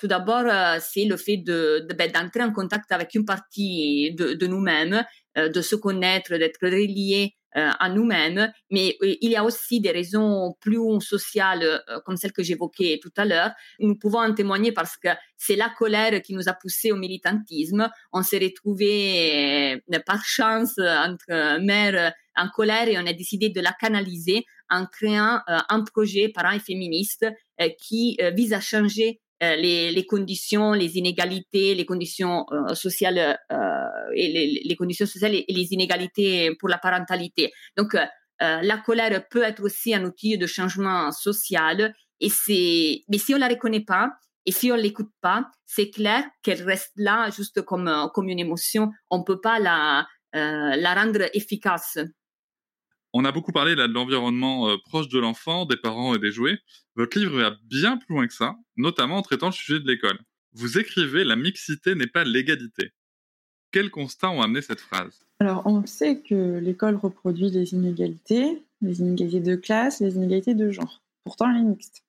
B: Tout d'abord, c'est le fait ben, d'entrer en contact avec une partie de, de nous-mêmes, de se connaître, d'être relié euh, à nous-mêmes, mais euh, il y a aussi des raisons plus sociales, euh, comme celles que j'évoquais tout à l'heure. Nous pouvons en témoigner parce que c'est la colère qui nous a poussé au militantisme. On s'est retrouvés par chance entre mères en colère et on a décidé de la canaliser en créant un projet parents et féministe qui vise à changer les, les, conditions, les inégalités, les conditions euh, sociales euh, et les, conditions sociales et les inégalités pour la parentalité. Donc, euh, la colère peut être aussi un outil de changement social et c'est, mais si on la reconnaît pas Et si on l'écoute pas, c'est clair qu'elle reste là juste comme, comme une émotion. On peut pas la, la rendre efficace.
A: On a beaucoup parlé de l'environnement proche de l'enfant, des parents et des jouets. Votre livre va bien plus loin que ça, notamment en traitant le sujet de l'école. Vous écrivez La mixité n'est pas l'égalité. Quels constats ont amené cette phrase?
C: Alors, on sait que l'école reproduit les inégalités, les inégalités de classe, les inégalités de genre. Pourtant, elle est mixte.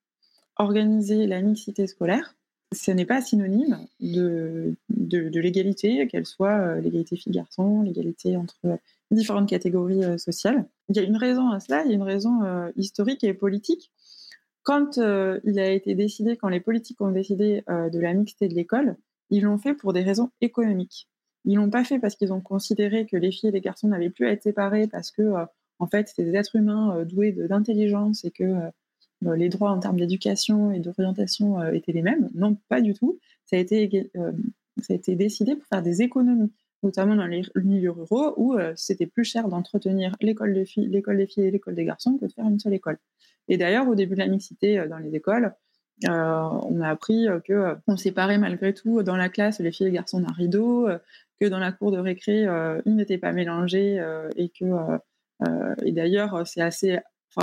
C: Organiser la mixité scolaire, ce n'est pas synonyme de, l'égalité, qu'elle soit euh, l'égalité filles-garçons, l'égalité entre différentes catégories euh, sociales. Il y a une raison à cela, il y a une raison euh, historique et politique quand euh, il a été décidé, quand les politiques ont décidé euh, de la mixité de l'école, ils l'ont fait pour des raisons économiques. Ils l'ont pas fait parce qu'ils ont considéré que les filles et les garçons n'avaient plus à être séparés parce que, euh, en fait, c'était des êtres humains doués d'intelligence et que les droits en termes d'éducation et d'orientation étaient les mêmes. Non, pas du tout. Ça a été, ça a été décidé pour faire des économies notamment dans les milieux ruraux où c'était plus cher d'entretenir l'école des filles, l'école des filles et l'école des garçons que de faire une seule école. Et d'ailleurs, au début de la mixité euh, dans les écoles, euh, on a appris euh, que on séparait malgré tout dans la classe les filles et les garçons d'un rideau, que dans la cour de récré, ils n'étaient pas mélangés et que et d'ailleurs c'est assez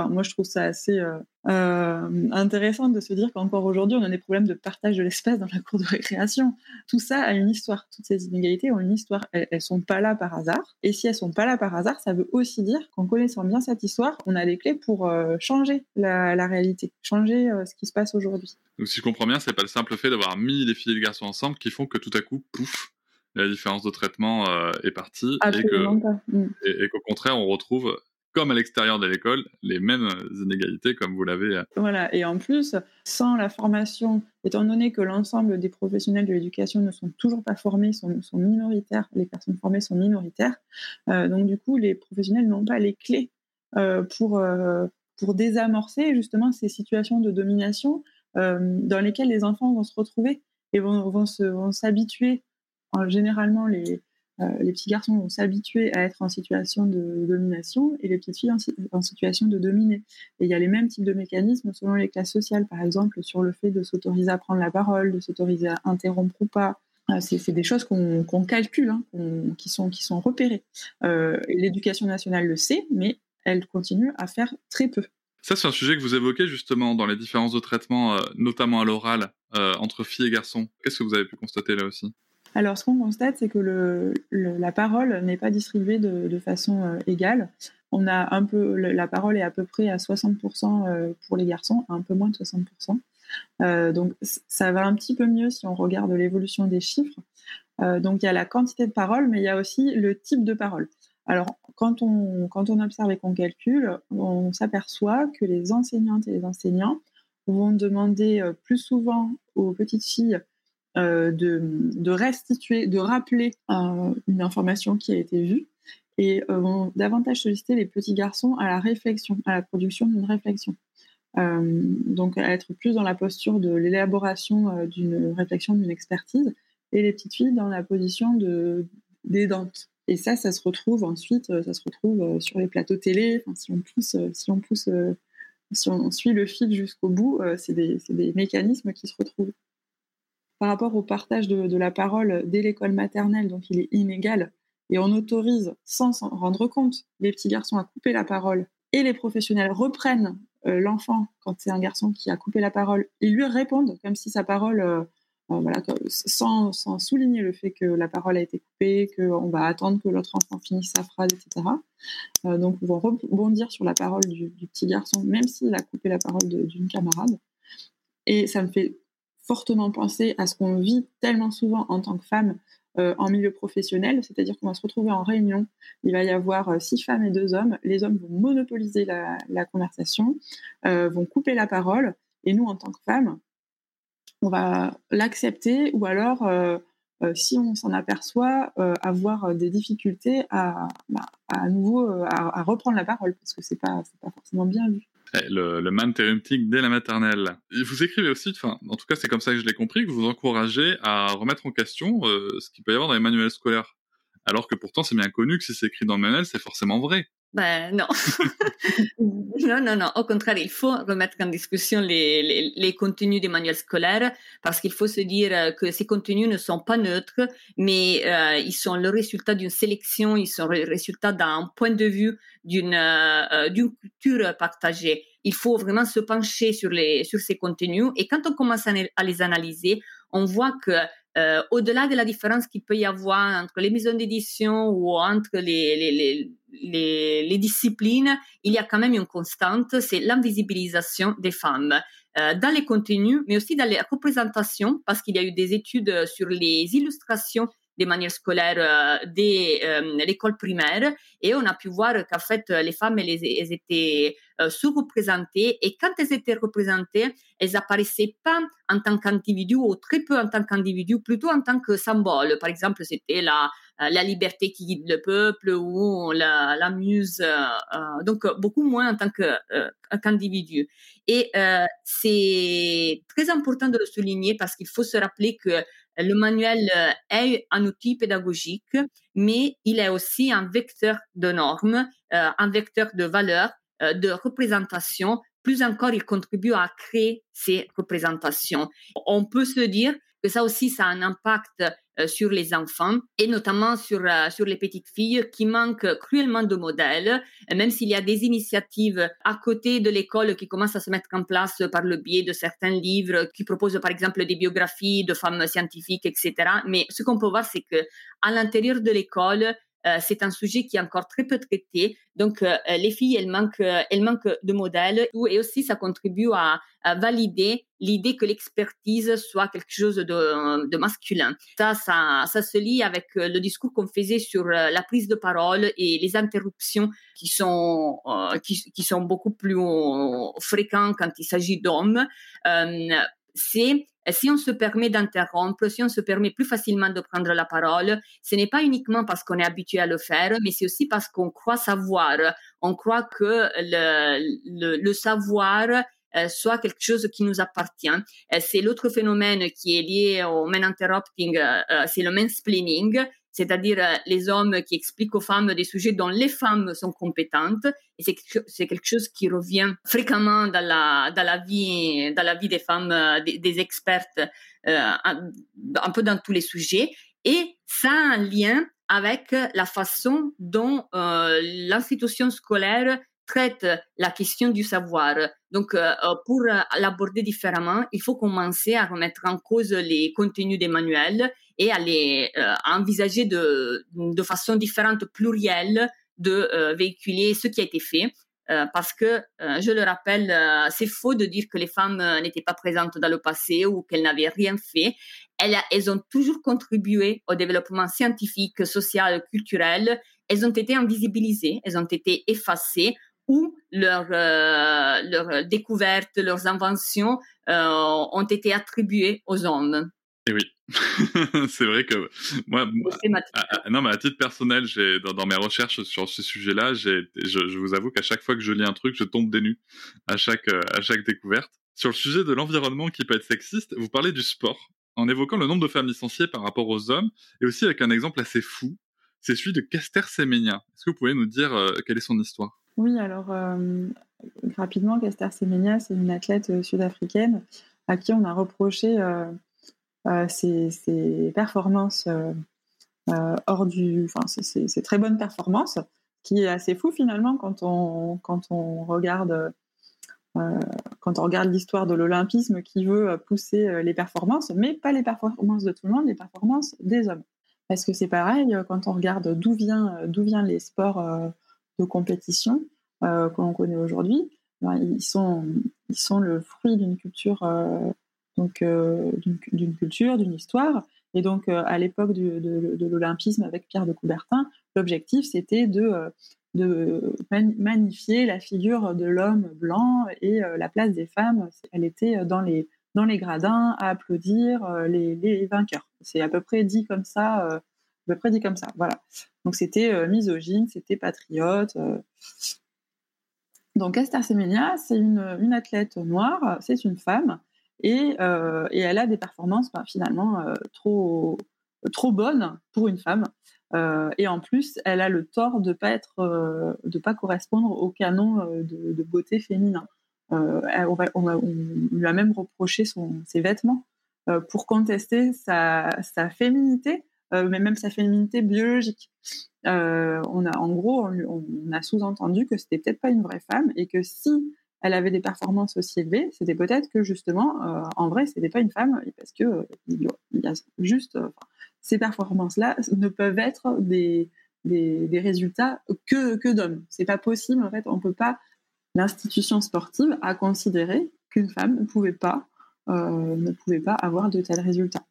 C: moi, je trouve ça assez euh, euh, intéressant de se dire qu'encore aujourd'hui, on a des problèmes de partage de l'espace dans la cour de récréation. Tout ça a une histoire. Toutes ces inégalités ont une histoire. Elles, ne sont pas là par hasard. Et si elles sont pas là par hasard, ça veut aussi dire qu'en connaissant bien cette histoire, on a des clés pour euh, changer la, réalité, changer ce qui se passe aujourd'hui.
A: Donc, si je comprends bien, c'est pas le simple fait d'avoir mis les filles et les garçons ensemble qui font que tout à coup, pouf, la différence de traitement est partie
C: mm.
A: et qu'au contraire, on retrouve comme à l'extérieur de l'école, les mêmes inégalités comme vous l'avez. Euh,
C: voilà, et en plus, sans la formation, étant donné que l'ensemble des professionnels de l'éducation ne sont toujours pas formés, sont, minoritaires, les personnes formées sont minoritaires, euh, donc du coup, les professionnels n'ont pas les clés euh, pour, pour désamorcer justement ces situations de domination dans lesquelles les enfants vont se retrouver et vont, vont s'habituer. Généralement, les, les petits garçons vont s'habituer à être en situation de domination et les petites filles en, situation de dominer. Et il y a les mêmes types de mécanismes selon les classes sociales, par exemple sur le fait de s'autoriser à prendre la parole, de s'autoriser à interrompre ou pas. Euh, c'est des choses qu'on calcule, hein, qui, sont, qui sont repérées. Euh, l'éducation nationale le sait, mais elle continue à faire très peu.
A: Ça, c'est un sujet que vous évoquez justement dans les différences de traitement, notamment à l'oral, entre filles et garçons. Qu'est-ce que vous avez pu constater là aussi?
C: Alors, ce qu'on constate, c'est que la parole n'est pas distribuée de, façon euh, égale. On a un peu, la parole est à peu près à 60% euh, pour les garçons, un peu moins de 60%. Euh, donc, ça va un petit peu mieux si on regarde l'évolution des chiffres. donc, il y a la quantité de parole, mais il y a aussi le type de parole. Alors, quand on observe et qu'on calcule, on s'aperçoit que les enseignantes et les enseignants vont demander plus souvent aux petites filles euh, de, restituer, de rappeler euh, une information qui a été vue et euh, vont davantage solliciter les petits garçons à la réflexion, à la production d'une réflexion. donc à être plus dans la posture de l'élaboration d'une réflexion, d'une expertise, et les petites filles dans la position de d'aidante. Et ça, ça se retrouve ensuite, ça se retrouve sur les plateaux télé. si on pousse, si on pousse, si on suit le fil jusqu'au bout, c'est des, des, mécanismes qui se retrouvent par rapport au partage de, la parole dès l'école maternelle, donc il est inégal, et on autorise, sans s'en rendre compte, les petits garçons à couper la parole, et les professionnels reprennent euh, l'enfant, quand c'est un garçon qui a coupé la parole, et lui répondent comme si sa parole, euh, euh, voilà, sans, souligner le fait que la parole a été coupée, qu'on va attendre que l'autre enfant finisse sa phrase, etc. donc, on va rebondir sur la parole du, du petit garçon, même s'il a coupé la parole d'une camarade. Et ça me fait fortement penser à ce qu'on vit tellement souvent en tant que femme euh, en milieu professionnel, c'est-à-dire qu'on va se retrouver en réunion, il va y avoir euh, six femmes et deux hommes, les hommes vont monopoliser la, conversation, euh, vont couper la parole, et nous, en tant que femmes, on va l'accepter, ou alors, si on s'en aperçoit, avoir des difficultés à, bah, à nouveau à, reprendre la parole, parce que c'est pas, pas forcément bien vu
A: le, le man dès la maternelle. vous écrivez aussi, enfin, en tout cas, c'est comme ça que je l'ai compris, que vous encouragez à remettre en question euh, ce qu'il peut y avoir dans les manuels scolaires. Alors que pourtant, c'est bien connu que si c'est écrit dans le manuel, c'est forcément vrai.
B: Ben non. non, non, non. Au contraire, il faut remettre en discussion les, les, les contenus des manuels scolaires parce qu'il faut se dire que ces contenus ne sont pas neutres, mais euh, ils sont le résultat d'une sélection, ils sont le résultat d'un point de vue, d'une euh, d'une culture partagée. Il faut vraiment se pencher sur, les, sur ces contenus et quand on commence à, à les analyser, on voit que euh, au-delà de la différence qu'il peut y avoir entre les maisons d'édition ou entre les, les, les, les, disciplines, il y a quand même une constante, c'est l'invisibilisation des femmes euh, dans les contenus, mais aussi dans les représentations, parce qu'il y a eu des études sur les illustrations des manières scolaires euh, dès euh, l'école primaire. Et on a pu voir qu'en fait les femmes elles, étaient euh, sous-représentées. Et quand elles étaient représentées elles apparaissaient pas en tant qu'individu ou très peu en tant qu'individu plutôt en tant que symbole par exemple c'était la la liberté qui guide le peuple ou la, la muse donc beaucoup moins en tant qu'individu et c'est très important de le souligner parce qu'il faut se rappeler que le manuel euh, est un outil pédagogique, mais il est aussi un vecteur de normes, euh, un vecteur de valeurs, euh, de représentation. Plus encore, il contribue à créer ces représentations. On peut se dire que ça aussi, ça a un impact sur les enfants et notamment sur, euh, sur les petites filles qui manquent cruellement de modèles, même s'il y a des initiatives à côté de l'école qui commencent à se mettre en place par le biais de certains livres qui proposent par exemple des biographies de femmes scientifiques, etc. Mais ce qu'on peut voir, c'est que à l'intérieur de l'école, euh, c'est un sujet qui est encore très peu traité. Donc, euh, les filles, elles manquent, elles manquent de modèles et aussi ça contribue à, valider l'idée que l'expertise soit quelque chose de, masculin. Ça, ça, se lie avec euh, le discours qu'on faisait sur la prise de parole et les interruptions qui sont, qui, sont beaucoup plus fréquentes quand il s'agit d'hommes. c'est si on se permet d'interrompre, si on se permet plus facilement de prendre la parole, ce n'est pas uniquement parce qu'on est habitué à le faire, mais c'est aussi parce qu'on croit savoir. On croit que le, le, savoir euh, soit quelque chose qui nous appartient. c'est l'autre phénomène qui est lié au men interrupting, euh, c'est le mansplaining, c'est-à-dire euh, les hommes qui expliquent aux femmes des sujets dont les femmes sont compétentes. Et c'est quelque chose qui revient fréquemment dans la, vie, dans la vie des femmes, euh, des, expertes, euh, un, peu dans tous les sujets. Et ça a un lien avec la façon dont l'institution scolaire traite la question du savoir. Donc, pour l'aborder différemment, il faut commencer à remettre en cause les contenus des manuels et à, les, euh, envisager de, de façon différente, plurielle, de euh, véhiculer ce qui a été fait. Euh, parce que, je le rappelle, c'est faux de dire que les femmes n'étaient pas présentes dans le passé ou qu'elles n'avaient rien fait. Elles, elles ont toujours contribué au développement scientifique, social, culturel. Elles ont été invisibilisées, elles ont été effacées ou leurs leurs découvertes, leurs inventions ont été attribuées aux hommes.
A: Et oui, c'est vrai que moi, non, mais à titre personnel, j'ai dans, dans, mes recherches sur ce sujet-là, je, je, vous avoue qu'à chaque fois que je lis un truc, je tombe des nues à chaque à chaque découverte. Sur le sujet de l'environnement qui peut être sexiste, vous parlez du sport en évoquant le nombre de femmes licenciées par rapport aux hommes, et aussi avec un exemple assez fou, c'est celui de Kester Semenya. Est-ce que vous pouvez nous dire euh, quelle est son histoire?
C: Oui, alors euh, rapidement, Kester Semenya, c'est une athlète euh, sud-africaine à qui on a reproché ses, euh, performances euh, euh, hors du, enfin, ses, très bonnes performances, qui est assez fou finalement quand on, quand on regarde quand on regarde l'histoire de l'olympisme qui veut pousser les performances, mais pas les performances de tout le monde, les performances des hommes. Parce que c'est pareil, quand on regarde d'où vient, d'où viennent les sports de compétition euh, que l'on connaît aujourd'hui, ben, ils, sont, ils sont le fruit d'une culture donc euh, d'une culture, d'une histoire. Et donc, euh, à l'époque de, l'olympisme avec Pierre de Coubertin, l'objectif, c'était de, euh, magnifier la figure de l'homme blanc et la place des femmes, elle était dans les, gradins à applaudir les, vainqueurs. C'est à peu près dit comme ça, à peu près dit comme ça. Voilà. Donc c'était misogyne, c'était patriote. Donc Esther Semenya, c'est une, athlète noire, c'est une femme euh, et, elle a des performances bah, finalement euh, trop, trop bonnes pour une femme. et en plus, elle a le tort de pas être, pas correspondre au canon de, beauté féminin. on, lui a même reproché ses vêtements pour contester sa, sa féminité, mais même sa féminité biologique. on a, en gros, on, on a sous-entendu que c'était peut-être pas une vraie femme et que si elle avait des performances aussi élevées, c'était peut-être que justement, euh, en vrai, c'était pas une femme, parce que euh, juste euh, ces performances-là ne peuvent être des, des, résultats que, que d'hommes. C'est pas possible, en fait, on peut pas. L'institution sportive a considéré qu'une femme ne pouvait pas, ne pouvait pas avoir de tels résultats.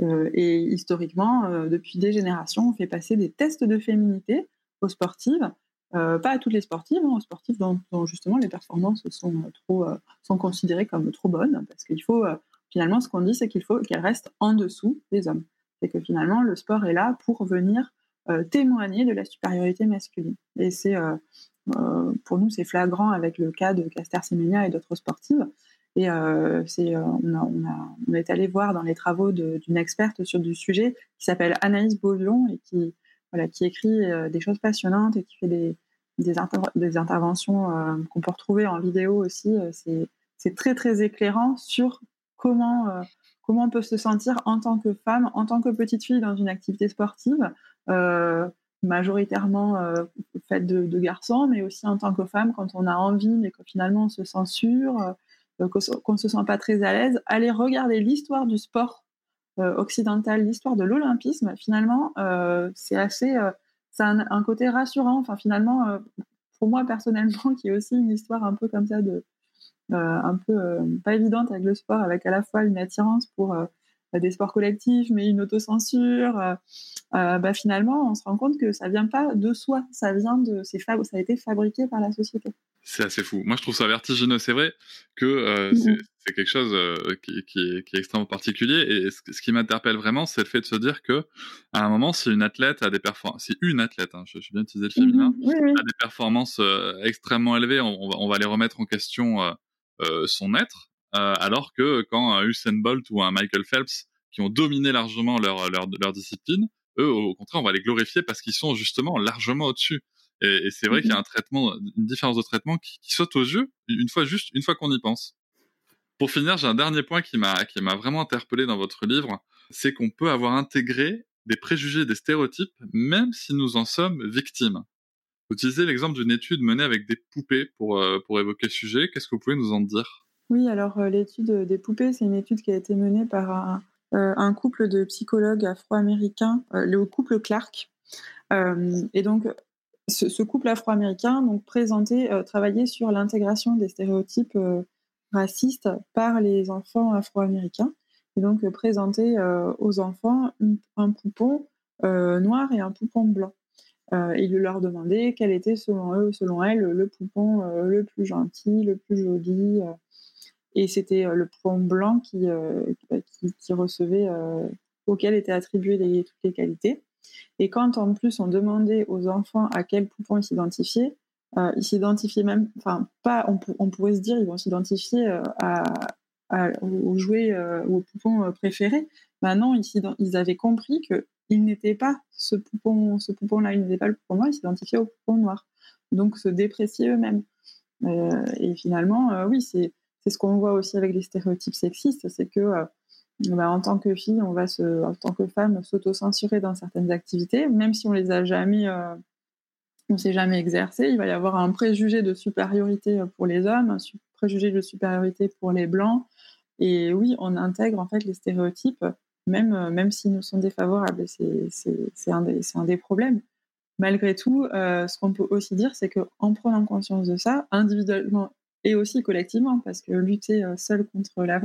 C: et historiquement, depuis des générations, on fait passer des tests de féminité aux sportives euh, pas à toutes les sportives, hein, aux sportives dont, justement les performances sont euh, trop euh, sont considérées comme trop bonnes, parce qu'il faut finalement ce qu'on dit, c'est qu'il faut qu'elles restent en dessous des hommes. C'est que finalement le sport est là pour venir témoigner de la supériorité masculine. Et c'est pour nous c'est flagrant avec le cas de Caster Semenya et d'autres sportives. Et c'est on, a, on, est allé voir dans les travaux d'une experte sur du sujet qui s'appelle Anaïs Beaulion et qui voilà, qui écrit euh, des choses passionnantes et qui fait des, des, interventions euh, qu'on peut retrouver en vidéo aussi. Euh, c'est très, très éclairant sur comment, comment on peut se sentir en tant que femme, en tant que petite fille dans une activité sportive, majoritairement faite de, garçons, mais aussi en tant que femme quand on a envie, mais que finalement on se censure, qu'on ne se sent pas très à l'aise. Allez regarder l'histoire du sport euh, occidentale, l'histoire de l'olympisme, finalement, euh, c'est assez, euh, ça a un, côté rassurant. Enfin, finalement, pour moi personnellement, qui est aussi une histoire un peu comme ça de, un peu pas évidente avec le sport, avec à la fois une attirance pour des sports collectifs, mais une autocensure, bah, finalement, on se rend compte que ça vient pas de soi, ça vient de, c'est ça a été fabriqué par la société.
A: C'est assez fou. Moi, je trouve ça vertigineux. C'est vrai que mmh c'est quelque chose euh, qui, qui, est, qui, est, extrêmement particulier. Et ce, qui m'interpelle vraiment, c'est le fait de se dire que à un moment, si une athlète a des performances, si une athlète, hein, je, suis bien utilisé le féminin, mhm. a des performances euh, extrêmement élevées, on, on, va, on, va, les remettre en question euh, euh son être, alors que quand Usain Bolt ou un Michael Phelps, qui ont dominé largement leur, leur, leur discipline, eux, au contraire, on va les glorifier parce qu'ils sont justement largement au-dessus. Et, et c'est vrai qu'il y a mhm. un traitement, une différence de traitement qui, qui saute aux yeux une fois juste, une fois qu'on y pense. Pour finir, j'ai un dernier point qui m'a qui m'a vraiment interpellé dans votre livre, c'est qu'on peut avoir intégré des préjugés, des stéréotypes, même si nous en sommes victimes. Vous utilisez l'exemple d'une étude menée avec des poupées pour, euh, pour évoquer le sujet. Qu'est-ce que vous pouvez nous en dire?
C: Oui, alors euh, l'étude des poupées, c'est une étude qui a été menée par un, euh, un couple de psychologues afro-américains, le couple Clark. et donc, ce, couple afro-américain donc présentait, travaillait sur l'intégration des stéréotypes raciste par les enfants afro-américains et donc euh, présenter euh, aux enfants un poupon euh, noir et un poupon blanc. il leur demandait quel était selon eux, selon elles, le poupon le plus gentil, le plus joli. et c'était le poupon blanc qui, qui, recevait, auquel étaient attribuées toutes les qualités. Et quand en plus on demandait aux enfants à quel poupon ils s'identifiaient, euh, ils s'identifiaient même, enfin, pas, on, pourrait se dire, ils vont s'identifier euh, à, aux jouets euh, ou aux poupons préférés. Maintenant, ils, avaient compris qu'ils n'étaient pas ce poupon, ce poupon-là, ils n'étaient pas le poupon noir, ils s'identifiaient au poupon noir. Donc, se déprécier eux-mêmes. et finalement, oui, c'est ce qu'on voit aussi avec les stéréotypes sexistes, c'est que bah, en tant que fille, on va en tant que femme, s'auto-censurer dans certaines activités, même si on les a jamais on ne s'est jamais exercé. Il va y avoir un préjugé de supériorité pour les hommes, un préjugé de supériorité pour les blancs. Et oui, on intègre en fait les stéréotypes, même, même s'ils nous sont défavorables. C'est un, un, des problèmes. Malgré tout, euh, ce qu'on peut aussi dire, c'est qu'en prenant conscience de ça, individuellement et aussi collectivement, parce que lutter euh, seul contre la,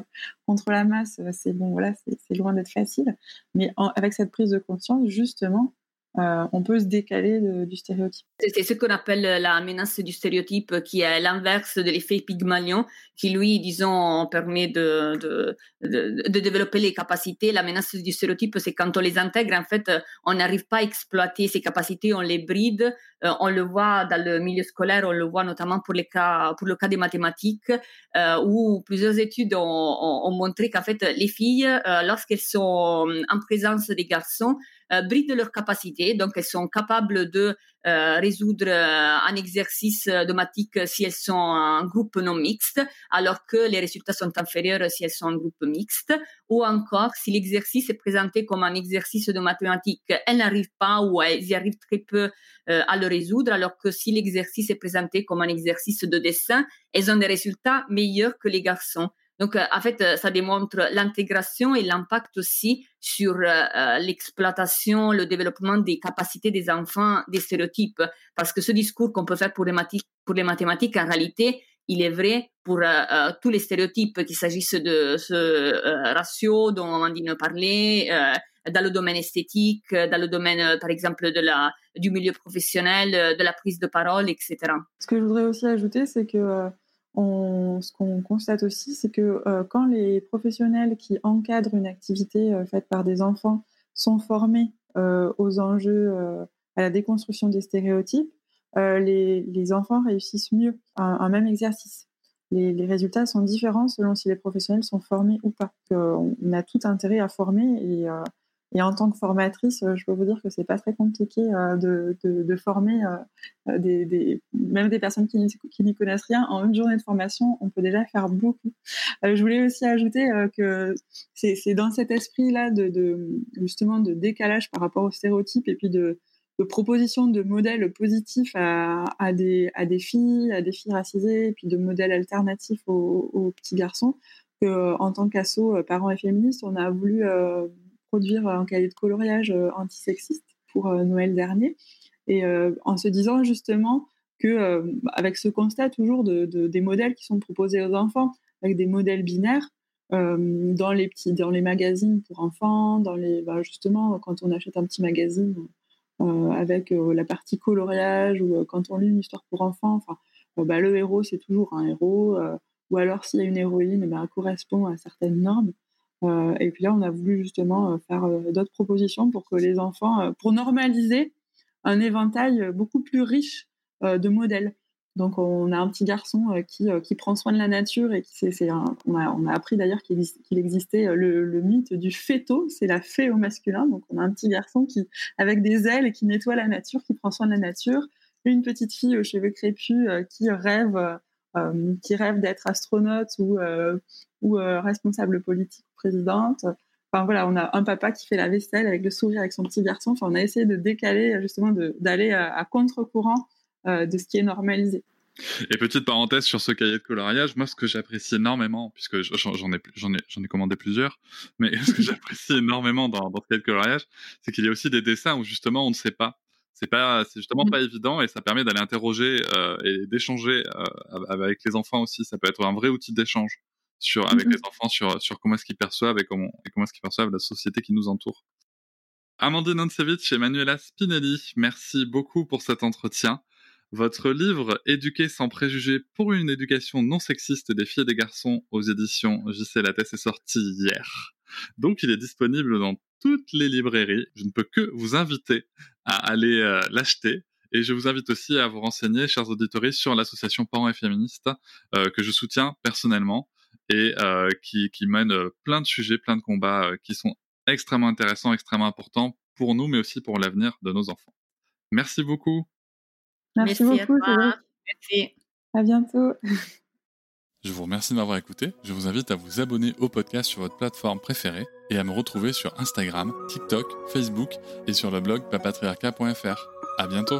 C: contre la masse, c'est bon, voilà, c'est loin d'être facile. Mais avec cette prise de conscience, justement, euh, on peut se décaler du stéréotype.
B: C'est ce qu'on appelle la menace du stéréotype, qui est l'inverse de l'effet Pygmalion, qui lui, disons, permet de, développer les capacités. La menace du stéréotype, c'est quand on les intègre, en fait, on n'arrive pas à exploiter ces capacités, on les bride. Euh, on le voit dans le milieu scolaire, on le voit notamment pour, les cas, le cas des mathématiques, euh, où plusieurs études ont, montré qu'en fait, les filles, lorsqu'elles sont en présence des garçons, brident leurs capacités. Donc, elles sont capables de résoudre un exercice de mathématiques si elles sont un groupe non mixte, alors que les résultats sont inférieurs si elles sont un groupe mixte. Ou encore, si l'exercice est présenté comme un exercice de mathématiques, elles n'arrivent pas ou elles y arrivent très peu à le résoudre, alors que si l'exercice est présenté comme un exercice de dessin, elles ont des résultats meilleurs que les garçons. Donc, euh, en fait, euh, ça démontre l'intégration et l'impact aussi sur euh, l'exploitation, le développement des capacités des enfants, des stéréotypes. Parce que ce discours qu'on peut faire pour les, mathématiques, en réalité, il est vrai pour tous les stéréotypes, qu'il s'agisse de ce ratio dont de parler, dans le domaine esthétique, dans le domaine, par exemple, de la, du milieu professionnel, de la prise de parole, etc.
C: Ce que je voudrais aussi ajouter, c'est que ce qu'on constate aussi, c'est que euh, quand les professionnels qui encadrent une activité euh, faite par des enfants sont formés euh, aux enjeux, à la déconstruction des stéréotypes, les, enfants réussissent mieux un, même exercice. Les, les, résultats sont différents selon si les professionnels sont formés ou pas. on a tout intérêt à former et et en tant que formatrice, euh, je peux vous dire que c'est pas très compliqué euh, de, former euh, même des personnes qui, n'y connaissent rien. En une journée de formation, on peut déjà faire beaucoup. je voulais aussi ajouter que c'est dans cet esprit-là de, justement de décalage par rapport aux stéréotypes et puis de, de proposition de modèles positifs à, des, filles, à des filles racisées, et puis de modèles alternatifs aux, aux petits garçons, que en tant qu'asso parents et féministes, on a voulu produire un cahier de coloriage euh, antisexiste pour euh, Noël dernier. Et euh, en se disant justement que, avec ce constat toujours de, des modèles qui sont proposés aux enfants, avec des modèles binaires, dans les petits, dans les magazines pour enfants, dans les, bah, justement quand on achète un petit magazine avec la partie coloriage ou quand on lit une histoire pour enfants, enfin, bah, le héros c'est toujours un héros, ou alors s'il y a une héroïne, bah, elle correspond à certaines normes. Euh, et puis là, on a voulu justement euh, faire euh, d'autres propositions pour que les enfants, pour normaliser un éventail beaucoup plus riche de modèles. Donc, on a un petit garçon qui, qui prend soin de la nature et qui c'est, on, a, on a appris d'ailleurs qu'il, existait le, mythe du féto, c'est la fée au masculin. Donc, on a un petit garçon qui, avec des ailes, qui nettoie la nature, qui prend soin de la nature. Une petite fille aux cheveux crépus qui rêve, qui rêve d'être astronaute ou, ou responsable politique présidente. Enfin voilà, on a un papa qui fait la vaisselle avec le sourire avec son petit garçon. Enfin, on a essayé de décaler justement d'aller à, contre-courant euh, de ce qui est normalisé.
A: Et petite parenthèse sur ce cahier de coloriage, moi ce que j'apprécie énormément, puisque j'en ai, ai, ai commandé plusieurs, mais ce que j'apprécie énormément dans, dans, ce cahier de coloriage, c'est qu'il y a aussi des dessins où justement on ne sait pas. C'est pas, c'est justement pas évident et ça permet d'aller interroger euh, et d'échanger euh, avec les enfants aussi. Ça peut être un vrai outil d'échange sur, avec les enfants sur, sur comment est-ce qu'ils perçoivent et comment, et comment est-ce qu'ils perçoivent la société qui nous entoure. Amandine Ancevich et Manuela Spinelli, merci beaucoup pour cet entretien. Votre livre Éduquer sans préjugés pour une éducation non sexiste des filles et des garçons aux éditions JC Lattès est sorti hier. Donc il est disponible dans toutes les librairies. Je ne peux que vous inviter à aller euh, l'acheter. Et je vous invite aussi à vous renseigner, chers auditeurs, sur l'association Parents et Féministes euh, que je soutiens personnellement et euh, qui, qui mène euh, plein de sujets, plein de combats euh, qui sont extrêmement intéressants, extrêmement importants pour nous, mais aussi pour l'avenir de nos enfants. Merci beaucoup.
C: Merci, beaucoup. À Merci. À bientôt.
A: Je vous remercie de m'avoir écouté. Je vous invite à vous abonner au podcast sur votre plateforme préférée et à me retrouver sur Instagram, TikTok, Facebook et sur le blog papatriarca.fr. À bientôt.